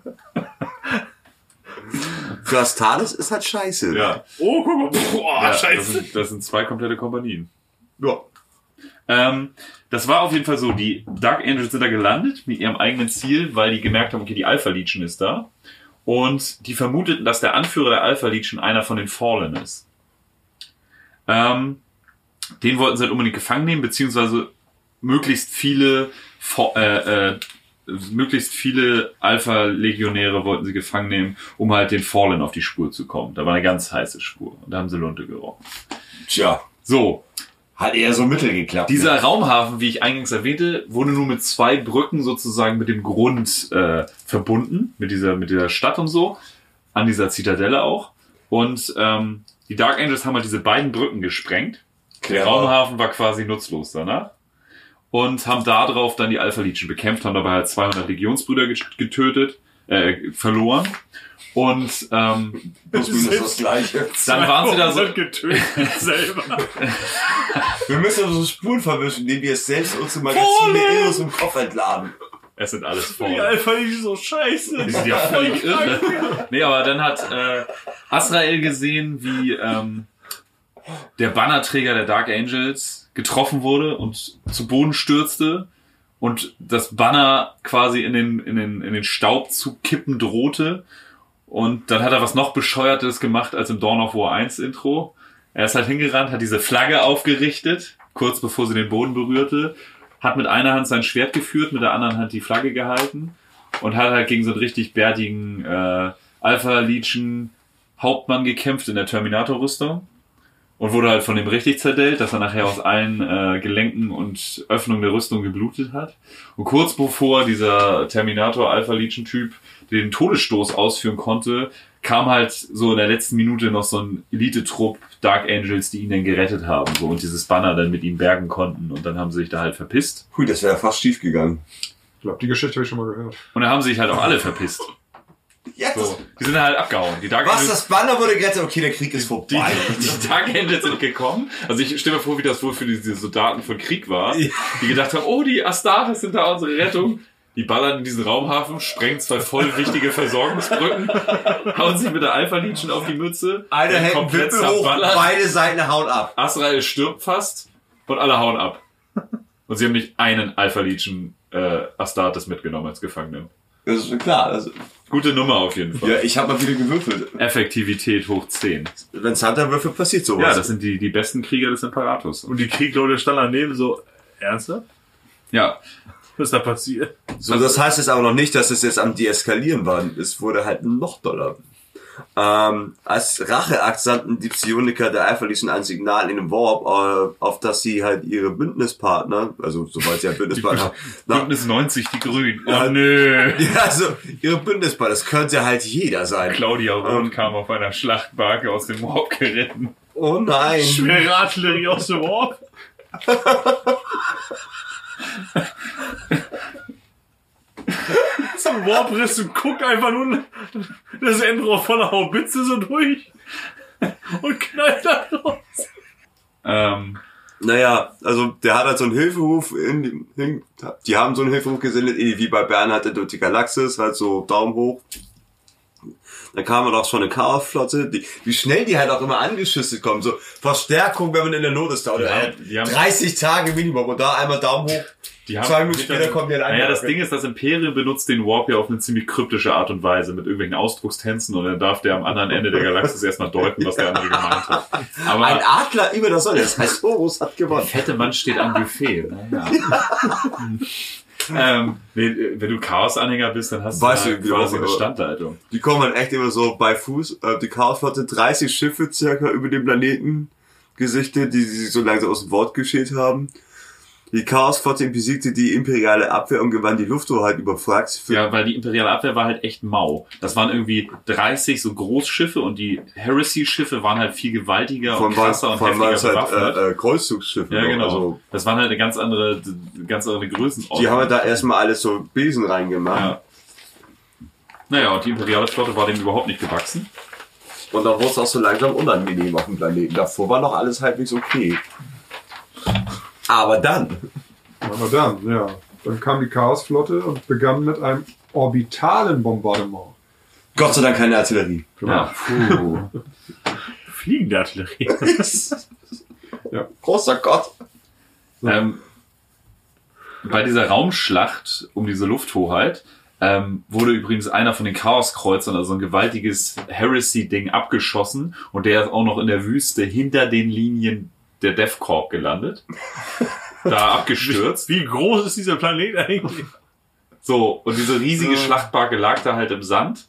Astartes ist halt scheiße. Ja. Oh, guck mal. Boah, ja das, scheiße. sind, das sind zwei komplette Kompanien. ja. Ähm, das war auf jeden Fall so. Die Dark Angels sind da gelandet mit ihrem eigenen Ziel, weil die gemerkt haben, okay, die Alpha Legion ist da. Und die vermuteten, dass der Anführer der Alpha Legion einer von den Fallen ist. Ähm, den wollten sie halt unbedingt gefangen nehmen, beziehungsweise möglichst viele, äh, äh, möglichst viele Alpha-Legionäre wollten sie gefangen nehmen, um halt den Fallen auf die Spur zu kommen. Da war eine ganz heiße Spur. Und da haben sie Lunte gerochen. Tja, So, hat eher so mittel geklappt. ne? dieser Raumhafen, wie ich eingangs erwähnte, wurde nur mit zwei Brücken sozusagen mit dem Grund äh, verbunden, mit dieser, mit dieser Stadt und so, an dieser Zitadelle auch. Und ähm, die Dark Angels haben halt diese beiden Brücken gesprengt. Der Clever. Raumhafen war quasi nutzlos danach. Und haben darauf dann die Alpha Legion bekämpft, haben dabei halt 200 Legionsbrüder get- getötet, äh, verloren. Und ähm, Plus minus das Gleiche. dann waren sie da so, getötet selber. Wir müssen unsere Spuren verwischen, indem wir es selbst unsere Magazine in unserem Kopf entladen. es sind alles Die Fallen. Alpha ist so scheiße. Die sind ja völlig irre. Nee, aber dann hat äh, Azrael gesehen, wie ähm, der Bannerträger der Dark Angels getroffen wurde und zu Boden stürzte und das Banner quasi in den, in den, in den Staub zu kippen drohte. Und dann hat er was noch bescheuertes gemacht als im Dawn of War 1 Intro. Er ist halt hingerannt, hat diese Flagge aufgerichtet, kurz bevor sie den Boden berührte, hat mit einer Hand sein Schwert geführt, mit der anderen Hand die Flagge gehalten und hat halt gegen so einen richtig bärtigen äh, Alpha Legion Hauptmann gekämpft in der Terminator-Rüstung und wurde halt von dem richtig zerdellt, dass er nachher aus allen äh, Gelenken und Öffnungen der Rüstung geblutet hat. Und kurz bevor dieser Terminator Alpha Legion Typ den Todesstoß ausführen konnte, kam halt so in der letzten Minute noch so ein Elite-Trupp Dark Angels, die ihn dann gerettet haben so und dieses Banner dann mit ihm bergen konnten und dann haben sie sich da halt verpisst. Hui, das wäre fast schief gegangen. Ich glaube, die Geschichte habe ich schon mal gehört. Und dann haben sie sich halt auch alle verpisst. Jetzt? So. Die sind halt abgehauen. Die Dark Was, Angels, das Banner wurde gerettet? Okay, der Krieg ist die, vorbei. die Dark Angels sind gekommen. Also ich stelle mir vor, wie das wohl für diese Soldaten von Krieg war, Ja. die gedacht haben, oh, die Astartes sind da unsere Rettung. Die ballern in diesen Raumhafen, sprengen zwei voll wichtige Versorgungsbrücken, hauen sich mit der Alpha Legion auf die Mütze, Einer komplett Wippel hoch, beide Seiten hauen ab. Azrael stirbt fast und alle hauen ab. Und sie haben nicht einen Alpha Legion äh, Astartes mitgenommen als Gefangenen. Das ist schon klar. Also, Gute Nummer auf jeden Fall. ja, ich habe mal wieder gewürfelt. Effektivität hoch 10. Wenn Santa würfelt, passiert sowas. Ja, das sind die, die besten Krieger des Imperators. Und die Kriegleute standen daneben so, ernsthaft? Ja, Was ist da passiert? so, das heißt jetzt aber noch nicht, dass es jetzt am Deeskalieren war. Es wurde halt noch doller. Ähm, als Racheakt sandten die Psioniker der Legion ein Signal in den Warp, äh, auf das sie halt ihre Bündnispartner, also soweit sie ja Bündnispartner, na, Bündnis 90, die Grünen. Ja. Oh nö. ja, also ihre Bündnispartner, das könnte halt jeder sein. Claudia Roth Ähm. kam auf einer Schlachtbarke aus dem Warp geritten. Oh nein. Schwere Artillerie aus dem Warp. Zum Warpriss und guckt einfach nur das Endrohr von der Haubitze so durch und knallt da raus. Ähm, Naja, also der hat halt so einen Hilferuf in die, hin, die haben so einen Hilferuf gesendet, wie bei Bernhard durch die Galaxis, halt so Daumen hoch. Dann kam halt auch schon eine Chaosflotte, die, wie schnell die halt auch immer angeschüsselt kommen, so Verstärkung, wenn man in der Not ist, dauert Ja, halt die haben- 30 Tage Minimum und da einmal Daumen hoch. Die haben Zwei Minuten später kommt die dann Naja, das Ding ist, das Imperium benutzt den Warp ja auf eine ziemlich kryptische Art und Weise mit irgendwelchen Ausdruckstänzen und dann darf der am anderen Ende der Galaxis erstmal deuten, was der andere gemeint hat. Ein Aber Adler über der Sonne, das heißt Horus hat gewonnen. fette Mann steht am Buffet. Naja. ähm, nee, wenn du Chaos-Anhänger bist, dann hast Weißt du du, ja quasi eine aber- Standleitung. Die kommen halt echt immer so bei Fuß. Äh, die Chaosflotte, 30 Schiffe circa über den Planeten gesichtet, die sich so langsam aus dem Wort geschält haben. Die Chaosflotte besiegte die imperiale Abwehr und gewann die Lufthoheit über Frax. Ja, weil die imperiale Abwehr war halt echt mau. Das waren irgendwie 30 so Großschiffe und die Heresy-Schiffe waren halt viel gewaltiger von und krasser und von heftiger waren es halt äh, äh, Kreuzzugsschiffe. ja, genau. Also, das waren halt eine ganz andere, ganz andere Größenordnung. die haben halt da erstmal alles so Besen reingemacht. ja. Naja, und die imperiale Flotte war dem überhaupt nicht gewachsen. Und dann wurde es auch so langsam unangenehm auf dem Planeten. Davor war noch alles halbwegs okay. Aber dann. Aber dann, ja. Dann kam die Chaosflotte und begann mit einem orbitalen Bombardement. Gott sei Dank keine Artillerie. Ja, puh. Fliegende Artillerie. Großer Gott. ähm, bei dieser Raumschlacht um diese Lufthoheit ähm, wurde übrigens einer von den Chaoskreuzern, also ein gewaltiges Heresy-Ding, abgeschossen und der ist auch noch in der Wüste hinter den Linien der Death Corp gelandet. da abgestürzt. Wie groß ist dieser Planet eigentlich? So, und diese riesige Schlachtbarke lag da halt im Sand.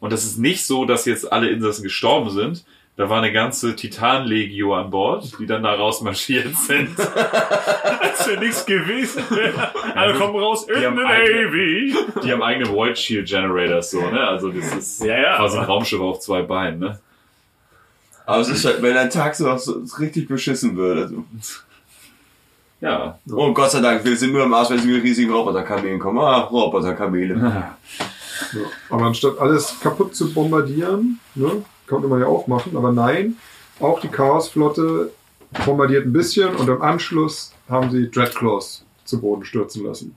Und das ist nicht so, dass jetzt alle Insassen gestorben sind. Da war eine ganze Titanlegio an Bord, die dann da rausmarschiert sind. Als wäre nichts gewesen wäre. Alle kommen raus in eigene- Navy. Die haben eigene Void Shield Generators, so, ne? Also das ist Ja, ja. quasi ein Raumschiff auf zwei Beinen, ne? Aber es ist halt, wenn ein Tag so, so richtig beschissen wird. Also. Ja. Und Gott sei Dank, wir sind nur im Arsch, wenn sie mit riesigen Roboterkamelen kommen. Ah, Roboterkamele. Ja. Aber anstatt alles kaputt zu bombardieren, ne, konnte man ja auch machen, aber nein, auch die Chaosflotte bombardiert ein bisschen und im Anschluss haben sie Dreadclaws zu Boden stürzen lassen.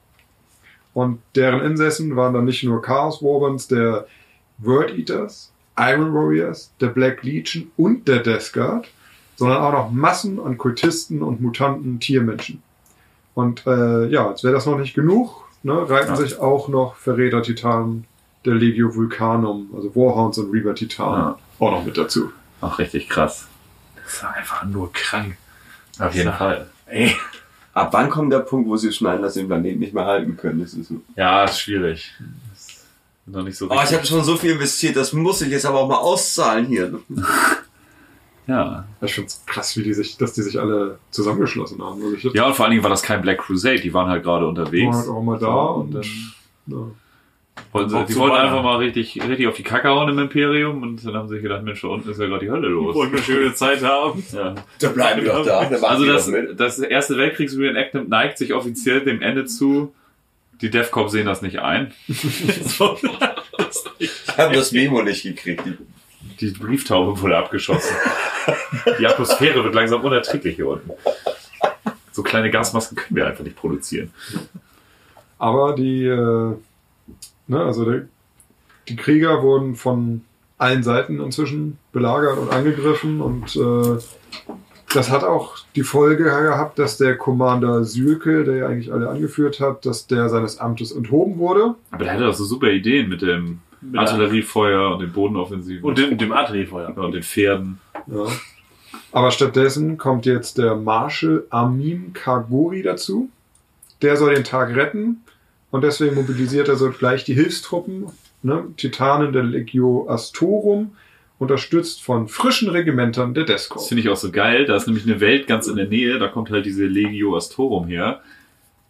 Und deren Insassen waren dann nicht nur Chaos Warbans der World Eaters, Iron Warriors, der Black Legion und der Death Guard, sondern auch noch Massen an Kultisten und mutanten Tiermenschen. Und äh, ja, als wäre das noch nicht genug, ne, reiten Ja. sich auch noch Verräter-Titanen der Legio Vulcanum, also Warhounds und Reaver Titanen, Ja. auch noch mit dazu. Ach, richtig krass. Das ist einfach nur krank. Auf jeden Ja. Fall. Ey. Ab wann kommt der Punkt, wo sie schneiden, dass sie den Planeten nicht mehr halten können? Das ist so. Ja, ist schwierig. Ist noch nicht so Oh, ich habe schon so viel investiert, das muss ich jetzt aber auch mal auszahlen hier. Ja. Ich finde es krass, wie die sich, dass die sich alle zusammengeschlossen haben. Also ich Ja, und vor allen Dingen war das kein Black Crusade, die waren halt gerade unterwegs. halt auch mal da und und, dann ja. wollten sie, die wollten einfach mal richtig, richtig auf die Kacke hauen im Imperium und dann haben sie sich gedacht, Mensch, da unten ist ja gerade die Hölle los. Wollen eine schöne Zeit haben. Ja. Da bleiben wir doch da. Also das, das erste Weltkriegs-Reenactment neigt sich offiziell dem Ende zu. Die DEFCOP sehen das nicht ein. Ich habe das Memo nicht gekriegt. Die- Die Brieftaube wurde abgeschossen. Die Atmosphäre wird langsam unerträglich hier unten. So kleine Gasmasken können wir einfach nicht produzieren. Aber die, äh, ne, also der, die Krieger wurden von allen Seiten inzwischen belagert und angegriffen und äh, das hat auch die Folge gehabt, dass der Commander Sülke, der ja eigentlich alle angeführt hat, dass der seines Amtes enthoben wurde. Aber der hatte doch so super Ideen mit dem Mit Artilleriefeuer und den Bodenoffensiven Und dem, dem Artilleriefeuer. Ja, und den Pferden. Ja. Aber stattdessen kommt jetzt der Marshal Amin Kagori dazu. Der soll den Tag retten und deswegen mobilisiert er so gleich die Hilfstruppen, ne? Titanen der Legio Astorum, unterstützt von frischen Regimentern der Das Desco. finde ich auch so geil. Da ist nämlich eine Welt ganz in der Nähe. Da kommt halt diese Legio Astorum her.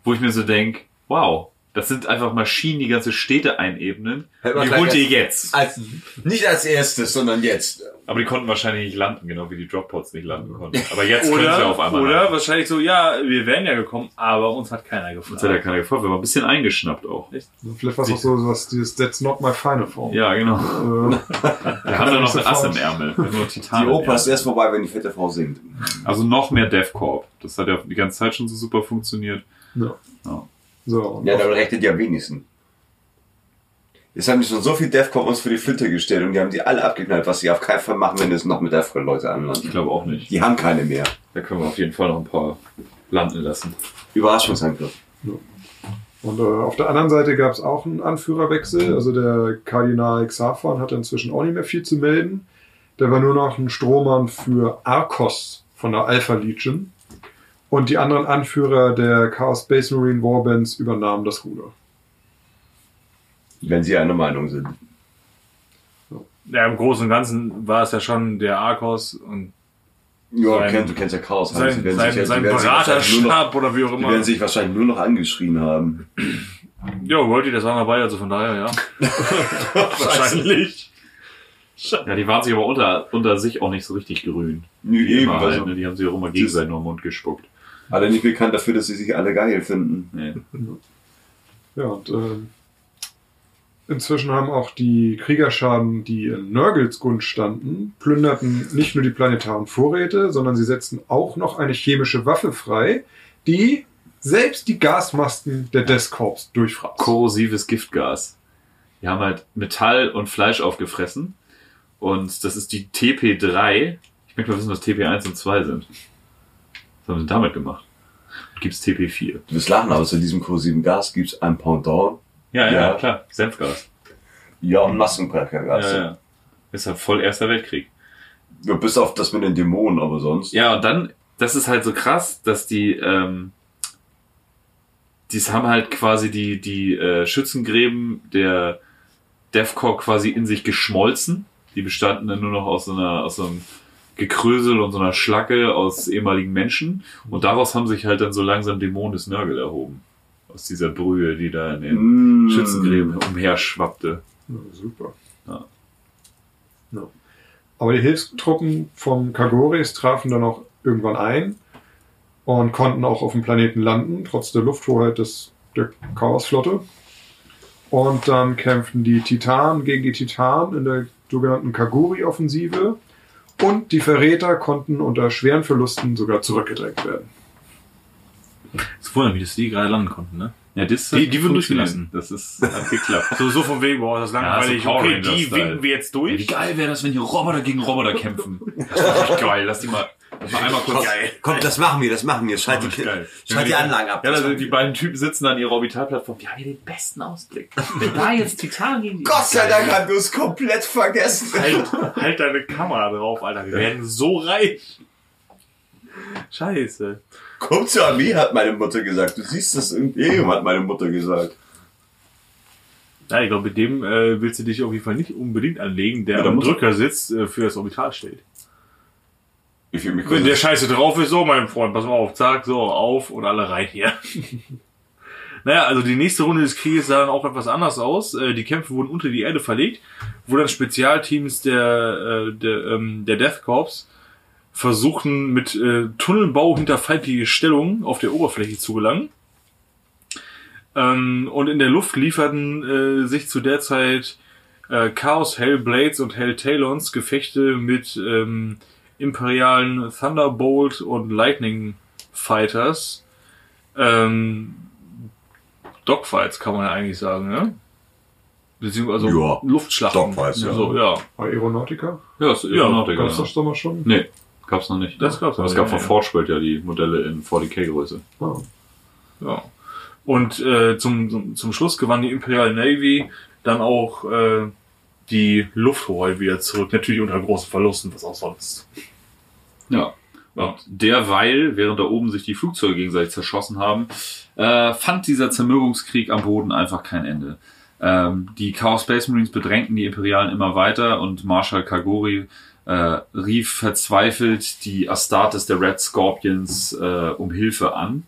Wo ich mir so denk, wow, das sind einfach Maschinen, die ganze Städte einebnen. Die holt ihr jetzt. Als, nicht als erstes, sondern jetzt. Aber die konnten wahrscheinlich nicht landen, genau wie die Droppods nicht landen konnten. Aber jetzt können sie Oder, auf einmal. oder wahrscheinlich so, ja, wir wären ja gekommen, aber uns hat keiner Uns hat ja gefragt. keiner gefolgt. Wir waren ein bisschen eingeschnappt auch. Vielleicht war es auch so was, dieses That's not my final form. Ja, genau. Äh, Wir haben da noch ein Ass im Ärmel. Nur Titan Die Oper ist erst vorbei, wenn die fette Frau singt. Also noch mehr DevCorp. Das hat ja die ganze Zeit schon so super funktioniert. ja. Ja. So, Ja, damit rechnet die am wenigsten. Jetzt haben die schon so viel Defcon uns für die Flinte gestellt und die haben die alle abgeknallt, was sie auf keinen Fall machen, wenn es noch mit Defcon-Leute Ich anlanden. glaube auch nicht. Die haben keine mehr. Da können wir auf jeden Fall noch ein paar landen lassen. Überraschungsangriff. Und äh, auf der anderen Seite gab es auch einen Anführerwechsel. Also der Kardinal Xaphon hatte inzwischen auch nicht mehr viel zu melden. Der war nur noch ein Strohmann für Arcos von der Alpha Legion. Und die anderen Anführer der Chaos Space Marine Warbands übernahmen das Ruder. Wenn sie einer Meinung sind. Ja, im Großen und Ganzen war es ja schon der Arkos und Ja, Sein- kenn, du kennst ja Chaos. sein, die werden sein, sich- die sein Beraterstab oder wie auch Die immer. werden sich wahrscheinlich nur noch angeschrien haben. Ja, wollte das war dabei, also von daher, ja. Wahrscheinlich. Ja, die waren sich aber unter, unter sich auch nicht so richtig grün. Nö, Wie eben. immer halt, Also, ne? Die haben sich auch immer gegenseitig nur im Mund gespuckt. Alle nicht bekannt dafür, dass sie sich alle geil finden. Nee. Ja, und äh, inzwischen haben auch die Kriegerschaden, die in Nurgles Gunst standen, plünderten nicht nur die planetaren Vorräte, sondern sie setzten auch noch eine chemische Waffe frei, die selbst die Gasmasken der Death Corps durchfraß. Korrosives Giftgas. Die haben halt Metall und Fleisch aufgefressen. Und das ist die TP3. Ich möchte mal wissen, was TP1 und 2 sind. Was haben sie damit gemacht? Gibt's TP4? Du wirst lachen, aber zu diesem korrosiven Gas gibt es ein Pendant Ja, ja, Ja. klar. Senfgas. Ja, und Massenbrecher gab's. Ja, Ja. Ist ja voll Erster Weltkrieg. ja. Bis auf das mit den Dämonen, aber sonst. Ja, und dann, das ist halt so krass, dass die, ähm, dies haben halt quasi die, die äh, Schützengräben der Defcore quasi in sich geschmolzen. Die bestanden dann nur noch aus so einer, aus so einem Gekrösel und so einer Schlacke aus ehemaligen Menschen. Und daraus haben sich halt dann so langsam Dämonen des Nörgel erhoben. Aus dieser Brühe, die da in den Mm. Schützengräben umherschwappte. Ja, super. Ja. Ja. Aber die Hilfstruppen vom Kagoris trafen dann auch irgendwann ein und konnten auch auf dem Planeten landen, trotz der Lufthoheit des, der Chaosflotte. Und dann kämpften die Titanen gegen die Titanen in der sogenannten Kagori-Offensive. Und die Verräter konnten unter schweren Verlusten sogar zurückgedrängt werden. Es wundert mich, dass die gerade landen konnten, ne? Ja, das Die- die wurden durchgelassen. Das ist, hat geklappt. So, so von wegen, boah, das ist langweilig. so Power okay, die winken wir jetzt Wie durch. geil wäre das, wenn hier Roboter gegen Roboter kämpfen? Das wäre echt geil. Lass die mal, lass mal einmal kurz. Geil. Komm, das machen wir, das machen wir. Schalt die, Geil. schalt die Anlagen ab. Ja, Das also die beiden Typen sitzen an ihrer Orbitalplattform. Wir haben hier den besten Ausblick. Wenn da jetzt Titan gegen die. Gott sei Dank haben wir uns komplett vergessen. Halt, halt deine Kamera drauf, Alter. Wir werden so reich. Scheiße. Komm zur Armee, hat meine Mutter gesagt. Du siehst das im Imperium, hat meine Mutter gesagt. Ja, ich glaube, mit dem äh, willst du dich auf jeden Fall nicht unbedingt anlegen, der Ja, am Drücker sitzt, äh, für das Orbital steht. Ich fühle mich Wenn der. Scheiße drauf ist, so, mein Freund, pass mal auf, zack, so, auf und alle rein hier. naja, also die nächste Runde des Krieges sah dann auch etwas anders aus. Äh, die Kämpfe wurden unter die Erde verlegt, wo dann Spezialteams der, äh, der, ähm, der Death Corps versuchten, mit äh, Tunnelbau hinter feindliche Stellungen auf der Oberfläche zu gelangen. Ähm, und in der Luft lieferten sich zu der Zeit Chaos Hellblades und Helltalons Gefechte mit ähm, imperialen Thunderbolt und Lightning Fighters. Ähm, Dogfights kann man ja eigentlich sagen, ne? Beziehungsweise Ja, Luftschlachten. Dogfights, ja. So, ja. Aeronautica? Ja, ist Aeronautica, Gab es ja. das doch mal schon? Nee, gab's noch nicht. Das gab's Aber noch Es gab nicht, von ja. Forgeworld ja die Modelle in 40k-Größe. Ah. Ja. Und äh, zum, zum, zum Schluss gewann die Imperial Navy dann auch äh, die Lufthoheit wieder zurück. Natürlich unter großen Verlusten, was auch sonst. Ja. Und derweil, während da oben sich die Flugzeuge gegenseitig zerschossen haben, äh, fand dieser Zermürbungskrieg am Boden einfach kein Ende. Ähm, die Chaos Space Marines bedrängten die Imperialen immer weiter und Marshal Kagori äh, rief verzweifelt die Astartes der Red Scorpions äh, um Hilfe an,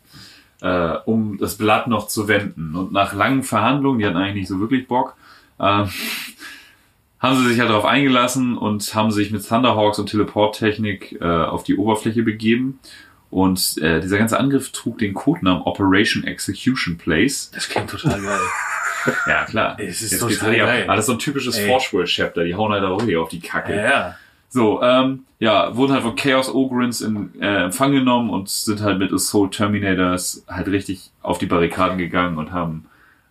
äh, um das Blatt noch zu wenden. Und nach langen Verhandlungen, die hatten eigentlich nicht so wirklich Bock, ähm, haben sie sich halt darauf eingelassen und haben sich mit Thunderhawks und Teleporttechnik äh, auf die Oberfläche begeben. Und äh, dieser ganze Angriff trug den Codenamen Operation Execution Place. Das klingt total geil. Ja, klar. Es ist Jetzt total richtig ab. geil. Aber das ist so ein typisches Ey. Forge-Chapter. Die hauen halt auch richtig auf die Kacke. ja. So, ähm, ja, wurden halt von Chaos Ogrins in äh, Empfang genommen und sind halt mit Assault Terminators halt richtig auf die Barrikaden gegangen und haben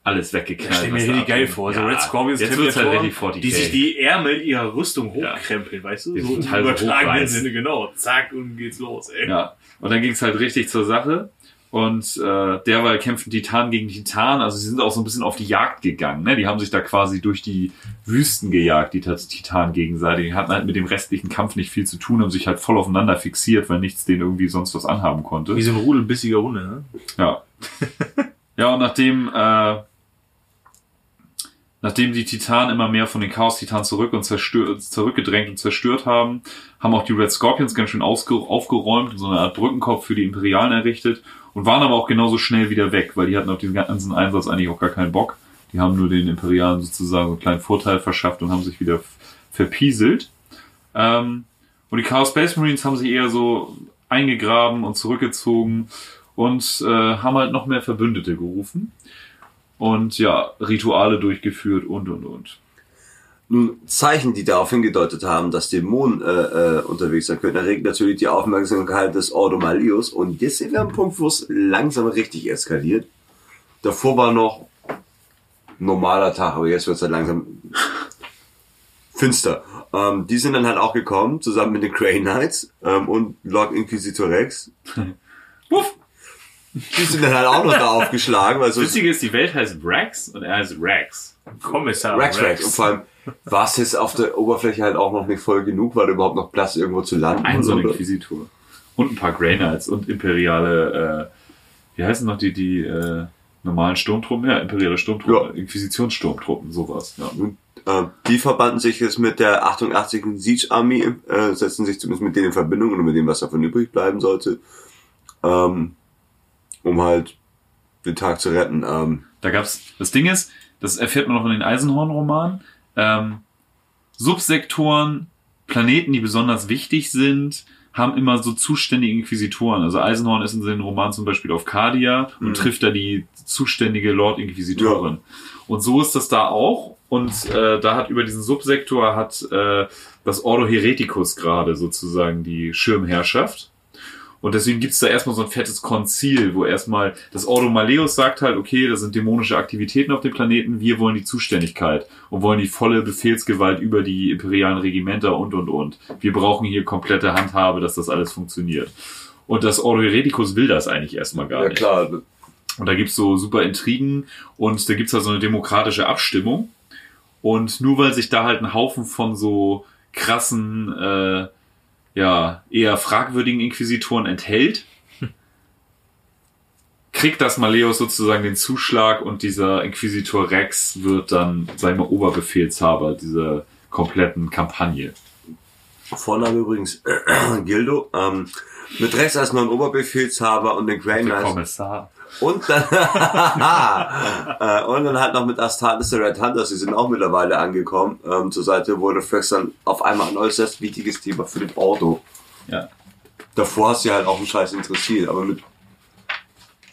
alles weggeknallt. Ich stell mir richtig geil vor. So Ja, Red Scorpions jetzt wird's halt richtig 40k. die sich die Ärmel ihrer Rüstung Ja. hochkrempeln, weißt du? Die So im so übertragenen. Sinne, genau. Zack, und geht's los, ey. Ja, und dann ging es halt richtig zur Sache. Und äh, derweil kämpfen Titan gegen Titan. Also sie sind auch so ein bisschen auf die Jagd gegangen. Ne? Die haben sich da quasi durch die Wüsten gejagt, die Titan gegenseitig. Die hatten halt mit dem restlichen Kampf nicht viel zu tun, haben sich halt voll aufeinander fixiert, weil nichts denen irgendwie sonst was anhaben konnte. Wie so ein Rudel bissiger Hunde, ne? Ja. ja, und nachdem, äh, nachdem die Titanen immer mehr von den Chaos-Titanen zurück und zurückgedrängt und zerstört haben, haben auch die Red Scorpions ganz schön aufgeräumt und so eine Art Brückenkopf für die Imperialen errichtet und waren aber auch genauso schnell wieder weg, weil die hatten auf diesen ganzen Einsatz eigentlich auch gar keinen Bock. Die haben nur den Imperialen sozusagen so einen kleinen Vorteil verschafft und haben sich wieder verpieselt. Ähm, und die Chaos Space Marines haben sich eher so eingegraben und zurückgezogen und äh, haben halt noch mehr Verbündete gerufen und ja, Rituale durchgeführt und und und. Nun, Zeichen, die darauf hingedeutet haben, dass Dämonen äh, äh, unterwegs sein könnten, erregt natürlich die Aufmerksamkeit des Ordo Malius. Und jetzt sind wir am Punkt, wo es langsam richtig eskaliert. Davor war noch normaler Tag, aber jetzt wird es halt langsam finster. Ähm, die sind dann halt auch gekommen, zusammen mit den Grey Knights ähm, und Lord Inquisitor Rex. Wuff! Die sind dann halt auch noch da aufgeschlagen. Also Das Witzige ist, die Welt heißt Rex und er heißt Rex. Kommissar Rex Rex. Und vor allem war es jetzt auf der Oberfläche halt auch noch nicht voll genug, war da überhaupt noch Platz irgendwo zu landen. Ein so ein Oder- Inquisitor. Und ein paar Grey Knights und imperiale, äh, wie heißen noch die, die äh, normalen Sturmtruppen? Ja, imperiale Sturmtruppen, Inquisitionssturmtruppen, sowas. Ja. Und, äh, die verbanden sich jetzt mit der 88. Siege Army, äh, setzen sich zumindest mit denen in Verbindung und mit dem, was davon übrig bleiben sollte, ähm, um halt den Tag zu retten. Ähm, Da gab's, das Ding ist, das erfährt man noch in den Eisenhorn-Romanen, ähm, Subsektoren, Planeten, die besonders wichtig sind, haben immer so zuständige Inquisitoren. Also Eisenhorn ist in den Roman zum Beispiel auf Cardia und Mhm. trifft da die zuständige Lord Inquisitorin. Und so ist das da auch. Und äh, da hat über diesen Subsektor hat äh, das Ordo Hereticus gerade sozusagen die Schirmherrschaft. Und deswegen gibt's da erstmal so ein fettes Konzil, wo erstmal das Ordo Maleus sagt halt, okay, das sind dämonische Aktivitäten auf dem Planeten, wir wollen die Zuständigkeit und wollen die volle Befehlsgewalt über die imperialen Regimenter und und und. Wir brauchen hier komplette Handhabe, dass das alles funktioniert. Und das Ordo Hereticus will das eigentlich erstmal gar ja nicht. klar, Und da gibt's so super Intrigen und da gibt's halt so eine demokratische Abstimmung. Und nur weil sich da halt ein Haufen von so krassen, äh, ja, eher fragwürdigen Inquisitoren enthält, kriegt das Maleus sozusagen den Zuschlag und dieser Inquisitor Rex wird dann, sag ich mal, Oberbefehlshaber dieser kompletten Kampagne. Vorname übrigens Gildo, ähm, mit Rex als neuen Oberbefehlshaber und den Der Knights Kommissar. Und dann, äh, und dann halt noch mit Astartes der Red Hunters, die sind auch mittlerweile angekommen, ähm, zur Seite, wo der Flex dann auf einmal ein äußerst wichtiges Thema für den Ordo. Ja. Davor hast du halt auch einen Scheiß interessiert, aber mit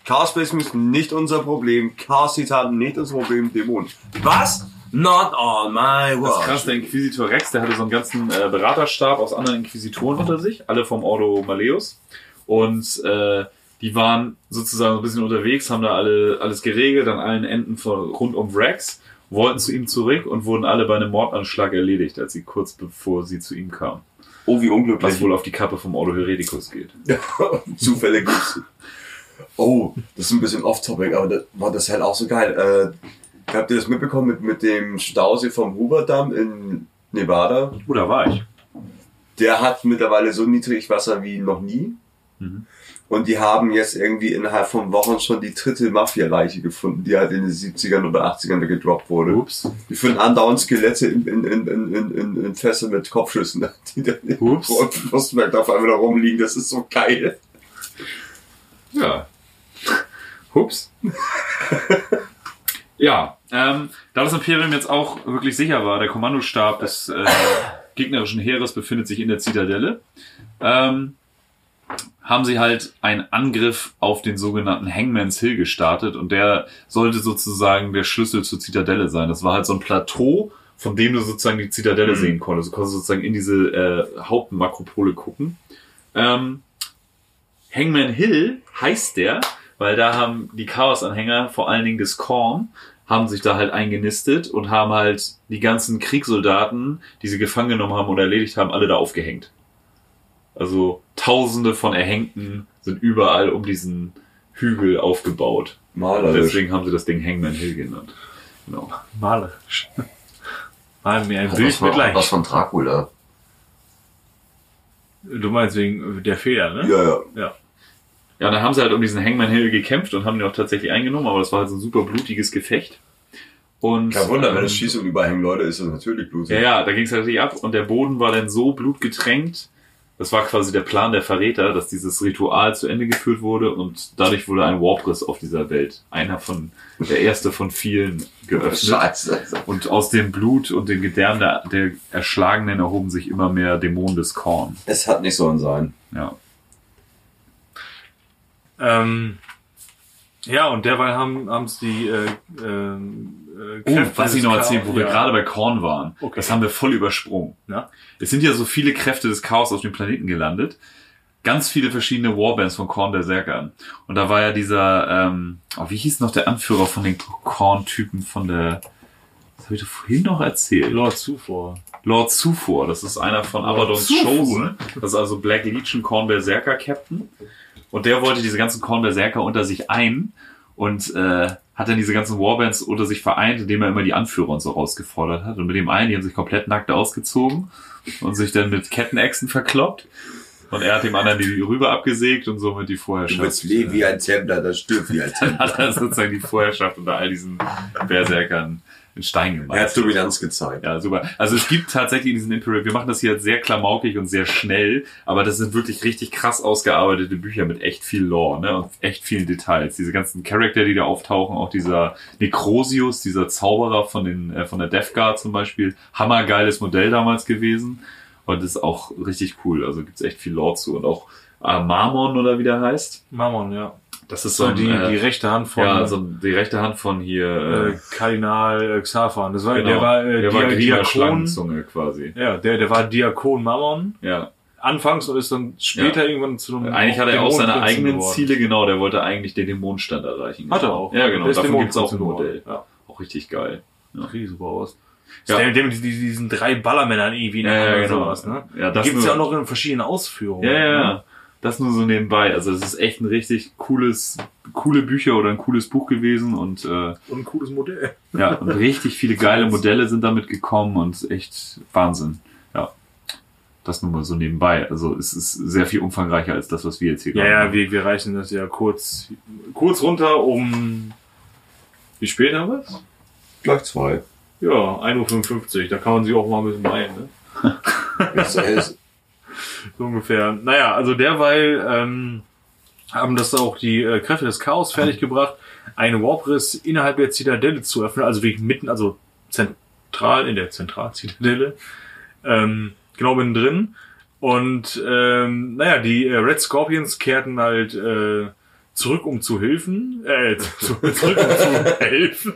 Chaos Space ist nicht unser Problem, Chaos Titanen nicht unser Problem, Dämonen. Was? Not on my Das ist krass, der Inquisitor Rex, der hatte so einen ganzen äh, Beraterstab aus anderen Inquisitoren unter sich, alle vom Ordo Maleus. Und äh, die waren sozusagen so ein bisschen unterwegs, haben da alle alles geregelt an allen Enden von, rund um Rex, wollten zu ihm zurück und wurden alle bei einem Mordanschlag erledigt, als sie kurz bevor sie zu ihm kamen. Oh, wie Was unglücklich. wohl auf die Kappe vom Ordo Hereticus geht. Zufälle gibt's. Oh, das ist ein bisschen off-topic, aber das war das halt auch so geil. Äh, habt ihr das mitbekommen mit, mit dem Stausee vom Hoover-Damm in Nevada? Oh, da war ich. Der hat mittlerweile so niedrig Wasser wie noch nie. Mhm. Und die haben jetzt irgendwie innerhalb von Wochen schon die dritte Mafia-Leiche gefunden, die halt in den 70ern oder 80ern da gedroppt wurde. Ups. Die finden andauernd Skelette in, in, in, in, in, in, Fässer mit Kopfschüssen, die dann im Ups. Flussberg auf einmal da rumliegen. Das ist so geil. Ja. Hups. ja, ähm, da das Imperium jetzt auch wirklich sicher war, der Kommandostab des äh, gegnerischen Heeres befindet sich in der Zitadelle, ähm, haben sie halt einen Angriff auf den sogenannten Hangman's Hill gestartet und der sollte sozusagen der Schlüssel zur Zitadelle sein. Das war halt so ein Plateau, von dem du sozusagen die Zitadelle Mhm. sehen konntest. Du konntest sozusagen in diese äh, Hauptmakropole gucken. Ähm, Hangman Hill heißt der, weil da haben die Chaos-Anhänger, vor allen Dingen des Korn, haben sich da halt eingenistet und haben halt die ganzen Kriegssoldaten, die sie gefangen genommen haben oder erledigt haben, alle da aufgehängt. Also tausende von Erhängten sind überall um diesen Hügel aufgebaut. Und Malerisch. deswegen haben sie das Ding Hangman Hill genannt. Genau. Malerisch. Mal mir ein Was Bild von- mit leicht. Was von Dracula. Du meinst wegen der Feder, ne? Ja, ja. Ja. Ja, dann haben sie halt um diesen Hangman Hill gekämpft und haben den auch tatsächlich eingenommen, aber das war halt so ein super blutiges Gefecht. Und, Kein Wunder, wenn ähm, es schießt und überhängen Leute, ist es natürlich blutig. Ja, ja, da ging es halt richtig ab und der Boden war dann so blutgetränkt. Das war quasi der Plan der Verräter, dass dieses Ritual zu Ende geführt wurde und dadurch wurde ein Warpriss auf dieser Welt. Einer von, der erste von vielen geöffnet. Scheiße. Und aus dem Blut und den Gedärmen der, der Erschlagenen erhoben sich immer mehr Dämonen des Korn. Es hat nicht sollen sein. Ja. Ähm, ja, und derweil haben haben's die äh, ähm, äh, Oh, was ich noch erzählen, wo wir ja. gerade bei Korn waren. Okay. Das haben wir voll übersprungen. Ja. Es sind ja so viele Kräfte des Chaos auf dem Planeten gelandet. Ganz viele verschiedene Warbands von Korn Berserkern. Und da war ja dieser, ähm, oh, wie hieß noch der Anführer von den Korn-Typen von der, das habe ich doch vorhin noch erzählt. Lord zuvor. Lord Zufor, das ist einer von Abadons Zufor? Chosen. Das ist also Black Legion Korn Berserker Captain. Und der wollte diese ganzen Korn Berserker unter sich ein und äh, hat dann diese ganzen Warbands unter sich vereint, indem er immer die Anführer und so rausgefordert hat. Und mit dem einen, die haben sich komplett nackt ausgezogen und sich dann mit Kettenechsen verkloppt. Und er hat dem anderen die Rübe abgesägt und somit die Du Vorherrschaft. willst leben wie ein Templer, das stirbt wie ein Dann Templer. hat er sozusagen die Vorherrschaft unter all diesen Berserkern in Stein gemeißelt. Er hat Dominanz gezeigt. Ja, super. Also es gibt tatsächlich in diesen Imperial, wir machen das hier jetzt sehr klamaukig und sehr schnell, aber das sind wirklich richtig krass ausgearbeitete Bücher mit echt viel Lore, ne, und echt vielen Details. Diese ganzen Charakter, die da auftauchen, auch dieser Necrosius, dieser Zauberer von den, äh, von der Death Guard zum Beispiel, hammergeiles Modell damals gewesen und ist auch richtig cool. Also gibt's echt viel Lore zu und auch äh, Marmon oder wie der heißt. Mammon, ja. Das ist So so ein, die, äh, die rechte Hand von ja, so die rechte Hand von hier, äh, äh, Kardinal äh, Xaphan. Das war, genau. der war, äh, der war Dia- Griecher Diakon. Quasi. Ja, der, der war Diakon Mammon. Ja. Anfangs und ist dann später irgendwann zu einem Eigentlich hat er auch seine eigenen geworden. Ziele, genau, der wollte eigentlich den Dämonenstand erreichen. Hat er auch. Ja, genau, Der davon gibt's auch ein Modell. geworden. Auch richtig geil. Ja. Sieht super aus. Ja. Ja. Der, der mit diesen, drei Ballermännern irgendwie in der Ja, ja, genau. sowas, ne? Ja, das gibt's ja auch noch in verschiedenen Ausführungen. Ja, ja, ne? Das nur so nebenbei. Also das ist echt ein richtig cooles, coole Bücher oder ein cooles Buch gewesen und äh, Und ein cooles Modell. ja, und richtig viele geile Modelle sind damit gekommen und echt Wahnsinn. Ja. Das nur mal so nebenbei. Also es ist sehr viel umfangreicher als das, was wir jetzt hier Ja, gerade ja, machen. wir, wir reichen das ja kurz, kurz runter um, wie spät haben wir's? Gleich zwei. Ja, 1.55 Uhr, da kann man sich auch mal ein bisschen beeilen, ne? Es So ungefähr. Naja, also derweil ähm, haben das auch die äh, Kräfte des Chaos fertiggebracht, einen Warpriss innerhalb der Zitadelle zu öffnen, also wirklich mitten, also zentral in der Zentralzitadelle, ähm, genau mittendrin. Und ähm, naja, die äh, Red Scorpions kehrten halt äh, zurück, um zu helfen. Äh, zu, zurück, um zu helfen.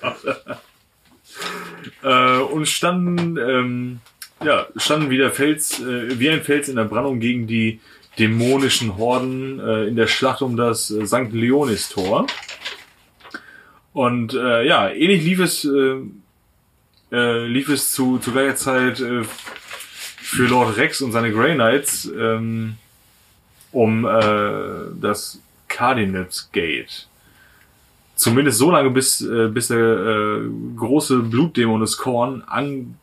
äh, und standen, ähm, ja, standen wie der Fels, äh, wie ein Fels in der Brandung gegen die dämonischen Horden äh, in der Schlacht um das äh, St. Leonis Tor. Und äh, ja, ähnlich lief es, äh, äh, lief es zu, zu gleicher Zeit äh, für Lord Rex und seine Grey Knights ähm, um äh, das Cardinals Gate. Zumindest so lange, bis, äh, bis der äh, große Blutdämon des Korn an...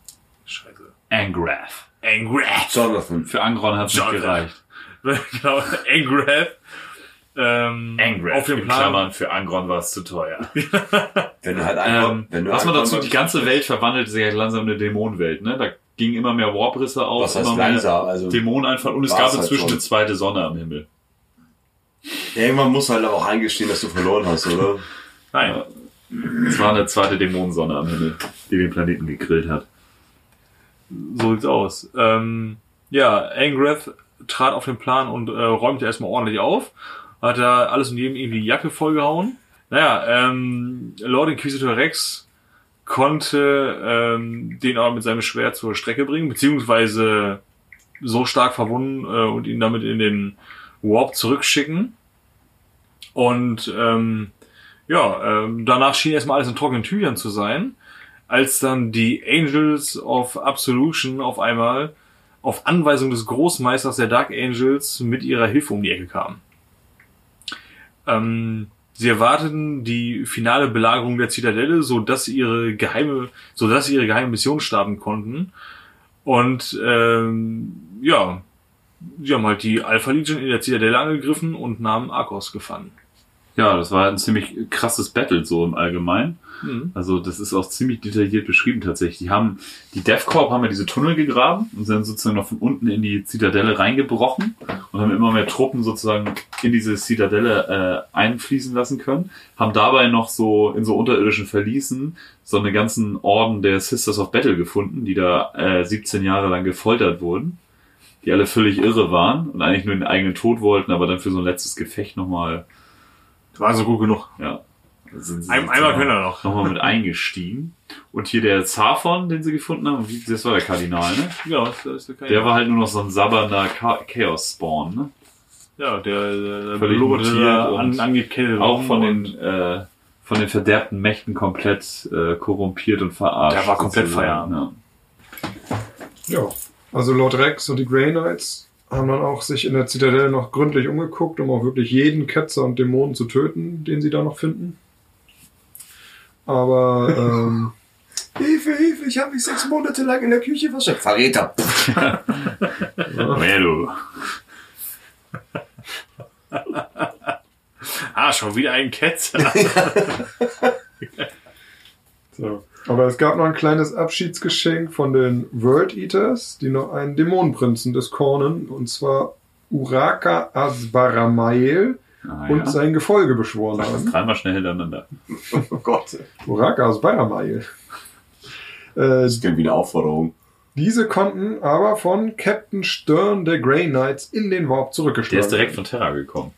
Angrath. Angrath. Jonathan. Für Angron hat's nicht Jonathan. gereicht. genau, Angrath. Ähm, auf dem Plan. Klammern, für Angron war es zu teuer. Wenn du halt einfach, Ähm, wenn du was man dazu, die ganze Welt verwandelte sich halt langsam in eine Dämonenwelt, ne? Da gingen immer mehr Warprisse auf, was heißt immer mehr langsam? Also, Dämoneneinfall und es gab halt inzwischen schon. eine zweite Sonne am Himmel. irgendwann musst du halt aber auch eingestehen, dass du verloren hast, oder? Nein. Es war eine zweite Dämonensonne am Himmel, die den Planeten gegrillt hat. So sieht's aus. Ähm, ja, Angrath trat auf den Plan und äh, räumte erstmal ordentlich auf. Hat da alles und jedem irgendwie die Jacke vollgehauen. Naja, ähm, Lord Inquisitor Rex konnte ähm, den aber mit seinem Schwert zur Strecke bringen, beziehungsweise so stark verwunden äh, und ihn damit in den Warp zurückschicken. Und ähm, ja, ähm, danach schien erstmal alles in trockenen Tüchern zu sein, als dann die Angels of Absolution auf einmal auf Anweisung des Großmeisters der Dark Angels mit ihrer Hilfe um die Ecke kamen. Ähm, sie erwarteten die finale Belagerung der Zitadelle, so dass ihre geheime, so dass ihre geheime Mission starten konnten. Und ähm, ja, sie haben halt die Alpha Legion in der Zitadelle angegriffen und nahmen Arcos gefangen. Ja, das war ein ziemlich krasses Battle so im Allgemeinen. Mhm. Also das ist auch ziemlich detailliert beschrieben tatsächlich. Die haben, die DevCorp haben ja diese Tunnel gegraben und sind sozusagen noch von unten in die Zitadelle reingebrochen und haben immer mehr Truppen sozusagen in diese Zitadelle äh, einfließen lassen können. Haben dabei noch so in so unterirdischen Verließen so eine ganzen Orden der Sisters of Battle gefunden, die da äh, 17 Jahre lang gefoltert wurden. Die alle völlig irre waren und eigentlich nur den eigenen Tod wollten, aber dann für so ein letztes Gefecht nochmal, War so gut genug. ja. Sind sie Ein, einmal können wir noch. nochmal mit eingestiegen. Und hier der Zaphon, den sie gefunden haben, das war der Kardinal, ne? Ja, das ist der, Der war halt nur noch so ein sabbernder Cha- Chaos-Spawn, ne? ja, der, der, der Völlig mutiert und an, Auch von den, äh, von den verderbten Mächten komplett äh, korrumpiert und verarscht. Der war komplett Feierabend. Ja. Ja, also Lord Rex und die Grey Knights haben dann auch sich in der Zitadelle noch gründlich umgeguckt, um auch wirklich jeden Ketzer und Dämonen zu töten, den sie da noch finden. Aber ähm, Hilfe, Hilfe, ich habe mich sechs Monate lang in der Küche versteckt. Verräter. Du? Ah, schon wieder ein Ketzer. so. Aber es gab noch ein kleines Abschiedsgeschenk von den World Eaters, die noch einen Dämonenprinzen des Kornen, und zwar Uraka Asbaramael Ah, und ja. sein Gefolge beschworen Sag das haben. dreimal schnell hintereinander. Oh Gott. Uraka Asbaramael. Äh, Das klingt wie eine Aufforderung. diese konnten aber von Captain Stern der Grey Knights in den Warp Der zurückgeschlagen. ist direkt von Terra gekommen.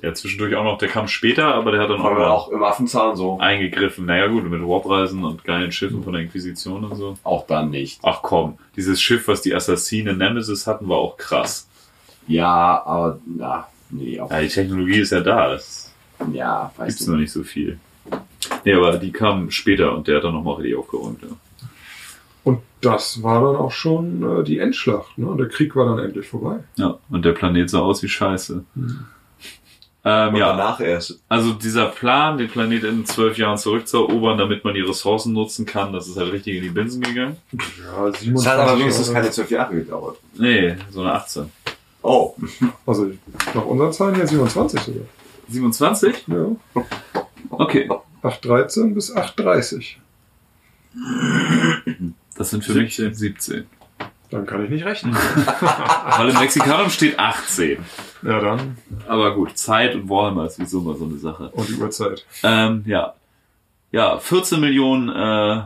Der hat zwischendurch auch noch, der kam später, aber der hat dann auch, auch im Affenzahn so. eingegriffen. Naja gut, mit Warpreisen und geilen Schiffen von der Inquisition und so. Auch dann nicht. Ach komm, dieses Schiff, was die Assassinen Nemesis hatten, war auch krass. Ja, aber, na, nee, auch, Ja, die Technologie ist ja da, das ja, weiß gibt's nicht. noch nicht so viel. Nee, aber die kam später und der hat dann nochmal richtig aufgeräumt. Ja. Und das war dann auch schon äh, die Endschlacht. Ne? Der Krieg war dann endlich vorbei. ja, und der Planet sah aus wie Scheiße. Ähm, ja, danach erst. also dieser Plan, den Planet in zwölf Jahren zurückzuerobern, damit man die Ressourcen nutzen kann, das ist halt richtig in die Binsen gegangen. Ja, Es hat 27 aber wenigstens Jahre. keine zwölf Jahre gedauert. Nee, so eine 18. Oh. Also nach unseren Zahlen hier 27 sogar. 27? Ja. Okay. 813 bis 830. Das sind für 17. mich 17. Dann kann ich nicht rechnen. Weil im Mexikanum steht 18. ja, dann. Aber gut, Zeit und Warhammer ist sowieso mal so eine Sache. Und die Uhrzeit. Ähm, ja. Ja, 14 Millionen äh,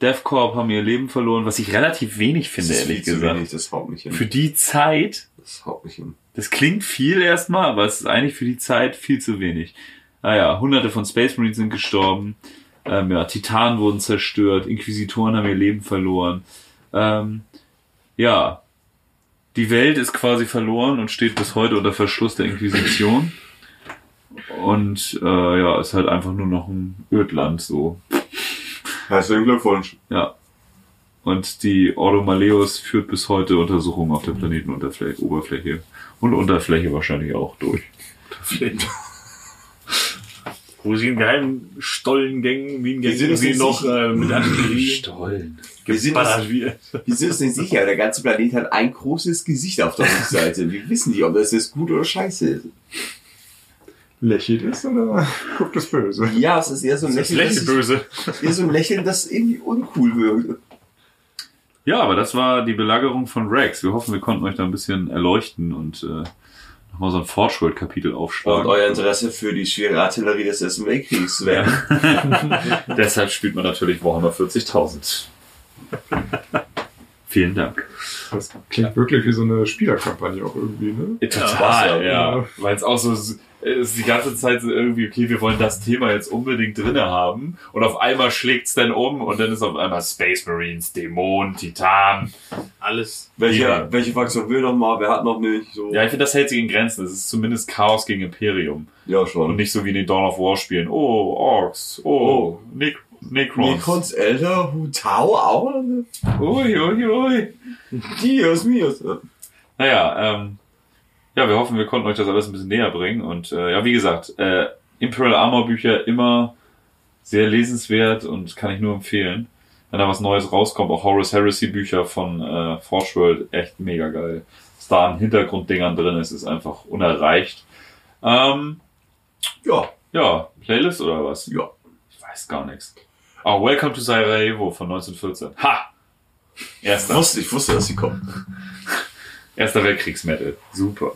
DevCorp haben ihr Leben verloren, was ich relativ wenig finde, das ist ehrlich viel zu gesagt. wenig, das haut mich hin. Für die Zeit, Das haut mich hin. das klingt viel erstmal, aber es ist eigentlich für die Zeit viel zu wenig. Naja, hunderte von Space Marines sind gestorben, ähm, ja, Titanen wurden zerstört, Inquisitoren haben ihr Leben verloren. Ähm, ja, die Welt ist quasi verloren und steht bis heute unter Verschluss der Inquisition. Und äh, ja, ist halt einfach nur noch ein Ödland so. Herzlichen Glückwunsch. Ja. Und die Ordo Maleus führt bis heute Untersuchungen auf der Planetenoberfläche Oberfläche und Unterfläche wahrscheinlich auch durch. Vielleicht. Wo sie in geheimen Stollengängen, Minengängen uns irgendwie nicht noch äh, mit Artillerie Stollen. Wir sind uns, wir sind uns nicht sicher. Der ganze Planet hat ein großes Gesicht auf der Rückseite. Wir wissen nicht, ob das jetzt gut oder scheiße ist. Lächelt es oder guckt es böse? Ja, es ist eher so ein Das Lächeln, das, böse. ist eher so ein Lächeln, das irgendwie uncool wirkt. Ja, aber das war die Belagerung von Rex. Wir hoffen, wir konnten euch da ein bisschen erleuchten und äh, nochmal so ein Forge World Kapitel Und aufschlagen. euer Interesse für die schwere Artillerie des Ersten Weltkriegs werden. Deshalb spielt man natürlich Warhammer 40.000. Vielen Dank. Das klingt wirklich wie so eine Spielerkampagne auch irgendwie, ne? Total, Ja. ja. Weil es auch so es ist die ganze Zeit so irgendwie, okay, wir wollen das Thema jetzt unbedingt drinne haben. Und auf einmal schlägt's dann um und dann ist auf einmal Space Marines, Dämon, Titan. Alles. Welche, Ja. welche Fraktion will noch mal? Wer hat noch nicht? So. Ja, ich finde, das hält sich in Grenzen. Es ist zumindest Chaos gegen Imperium. ja Und schon. nicht so wie in den Dawn of War Spielen. Oh, Orks. Oh, Oh. Nec Necrons. Necrons älter, Hutau auch? Ui, ui, ui. Dios mios. Naja, ähm, ja, wir hoffen, wir konnten euch das alles ein bisschen näher bringen. Und äh, ja, wie gesagt, äh, Imperial Armor Bücher immer sehr lesenswert und kann ich nur empfehlen. Wenn da was Neues rauskommt, auch Horus Heresy Bücher von äh, Forge World, echt mega geil. Was da an Hintergrunddingern drin ist, ist einfach unerreicht. Ähm, Ja, ja, Playlist oder was? ja. Ich weiß gar nichts. Oh, Welcome to Sarajevo von 1914. Ha! Ich Erster, wusste, ich wusste, dass sie kommen. erster Weltkriegsmetal. Super.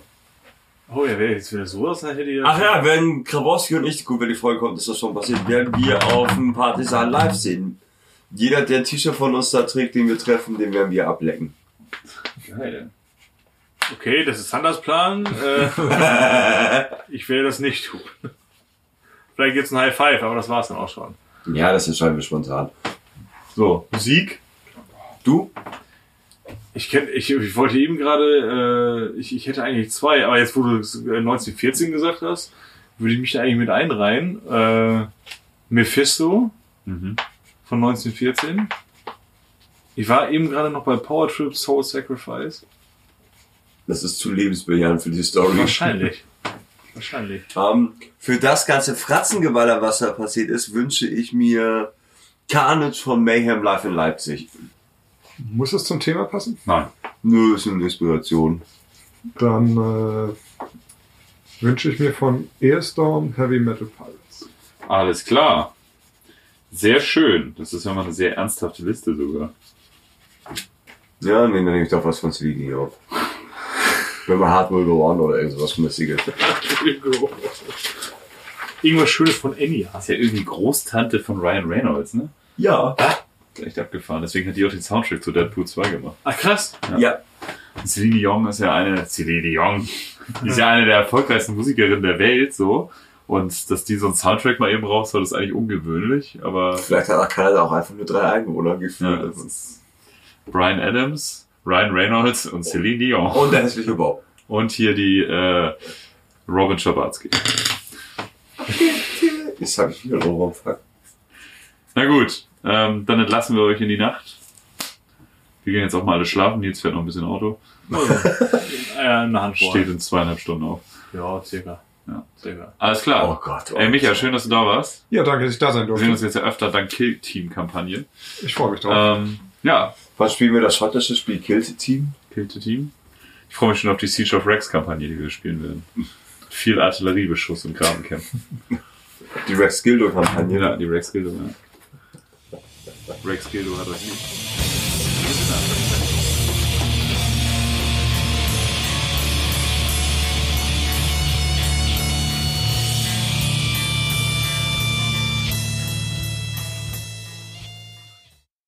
Oh ja, wäre jetzt wieder sowas, dann hätte ich Ach ja, wenn Grabowski und ich, gut, wenn die Folge kommt, ist das schon passiert, werden wir auf dem Partisan live sehen. Jeder, der ein T-Shirt von uns da trägt, den wir treffen, den werden wir ablecken. Geil. Okay, das ist Sanders Plan. Äh, ich werde das nicht tun. Vielleicht gibt's ein High Five, aber das war's dann auch schon. Ja, das entscheiden wir spontan. So, Musik. Du? Ich, kenn, ich, ich wollte eben gerade, äh, ich, ich hätte eigentlich zwei, aber jetzt, wo du es, äh, 1914 gesagt hast, würde ich mich da eigentlich mit einreihen. Äh, Mephisto Mhm. von 1914. Ich war eben gerade noch bei Power Trip Soul Sacrifice. Das ist zu lebensbejahend für die Story. Wahrscheinlich. Wahrscheinlich. Ähm, für das ganze Fratzengeballer, was da passiert ist, wünsche ich mir Carnage von Mayhem Live in Leipzig. Muss es zum Thema passen? Nein. Nö, ist eine Inspiration. Dann äh, wünsche ich mir von Airstorm Heavy Metal Pirates. Alles klar. Sehr schön. Das ist ja mal eine sehr ernsthafte Liste sogar. Ja, nee, dann nehme ich doch was von auf. Wenn man Hard Will Go On oder irgendwas Mäßiges. Irgendwas Schönes von Enya. Das ist ja irgendwie Großtante von Ryan Reynolds, ne? Ja. Ist Echt abgefahren. Deswegen hat die auch den Soundtrack zu Deadpool 2 gemacht. Ach krass. Ja. Celine Dion ist ja eine, Celine Dion, die ist ja eine der erfolgreichsten Musikerinnen der Welt, so. Und dass die so einen Soundtrack mal eben raushaut, ist eigentlich ungewöhnlich, aber Vielleicht hat Kanada auch einfach nur drei Einwohner ja, geführt. das ist Brian Adams, Ryan Reynolds und Celine Dion. Und der hässliche Bob. Und hier die äh, Robin Schabatsky. Jetzt habe ich wieder fuck. Na gut, ähm, dann entlassen wir euch in die Nacht. Wir gehen jetzt auch mal alle schlafen. Jetzt fährt noch ein bisschen Auto. äh, eine Handvoll. Steht in zweieinhalb Stunden auf. Ja, circa. Ja. circa. Alles klar. Oh Gott. Oh Ey, Micha, schön, dass du da warst. Ja, danke, dass ich da sein Wir sehen uns durfte. jetzt ja öfter dank Kill-Team-Kampagne. Ich freue mich drauf. Ähm, ja, Was spielen wir das schottische Spiel Kill Team? Kill-Team. Ich freue mich schon auf die Siege of Rex-Kampagne, die wir spielen werden. Viel Artilleriebeschuss und Grabenkämpfen. Die Rex Gildo Kampagne. Ja, die Rex Gildo, ja. Rex Gildo hat euch nicht.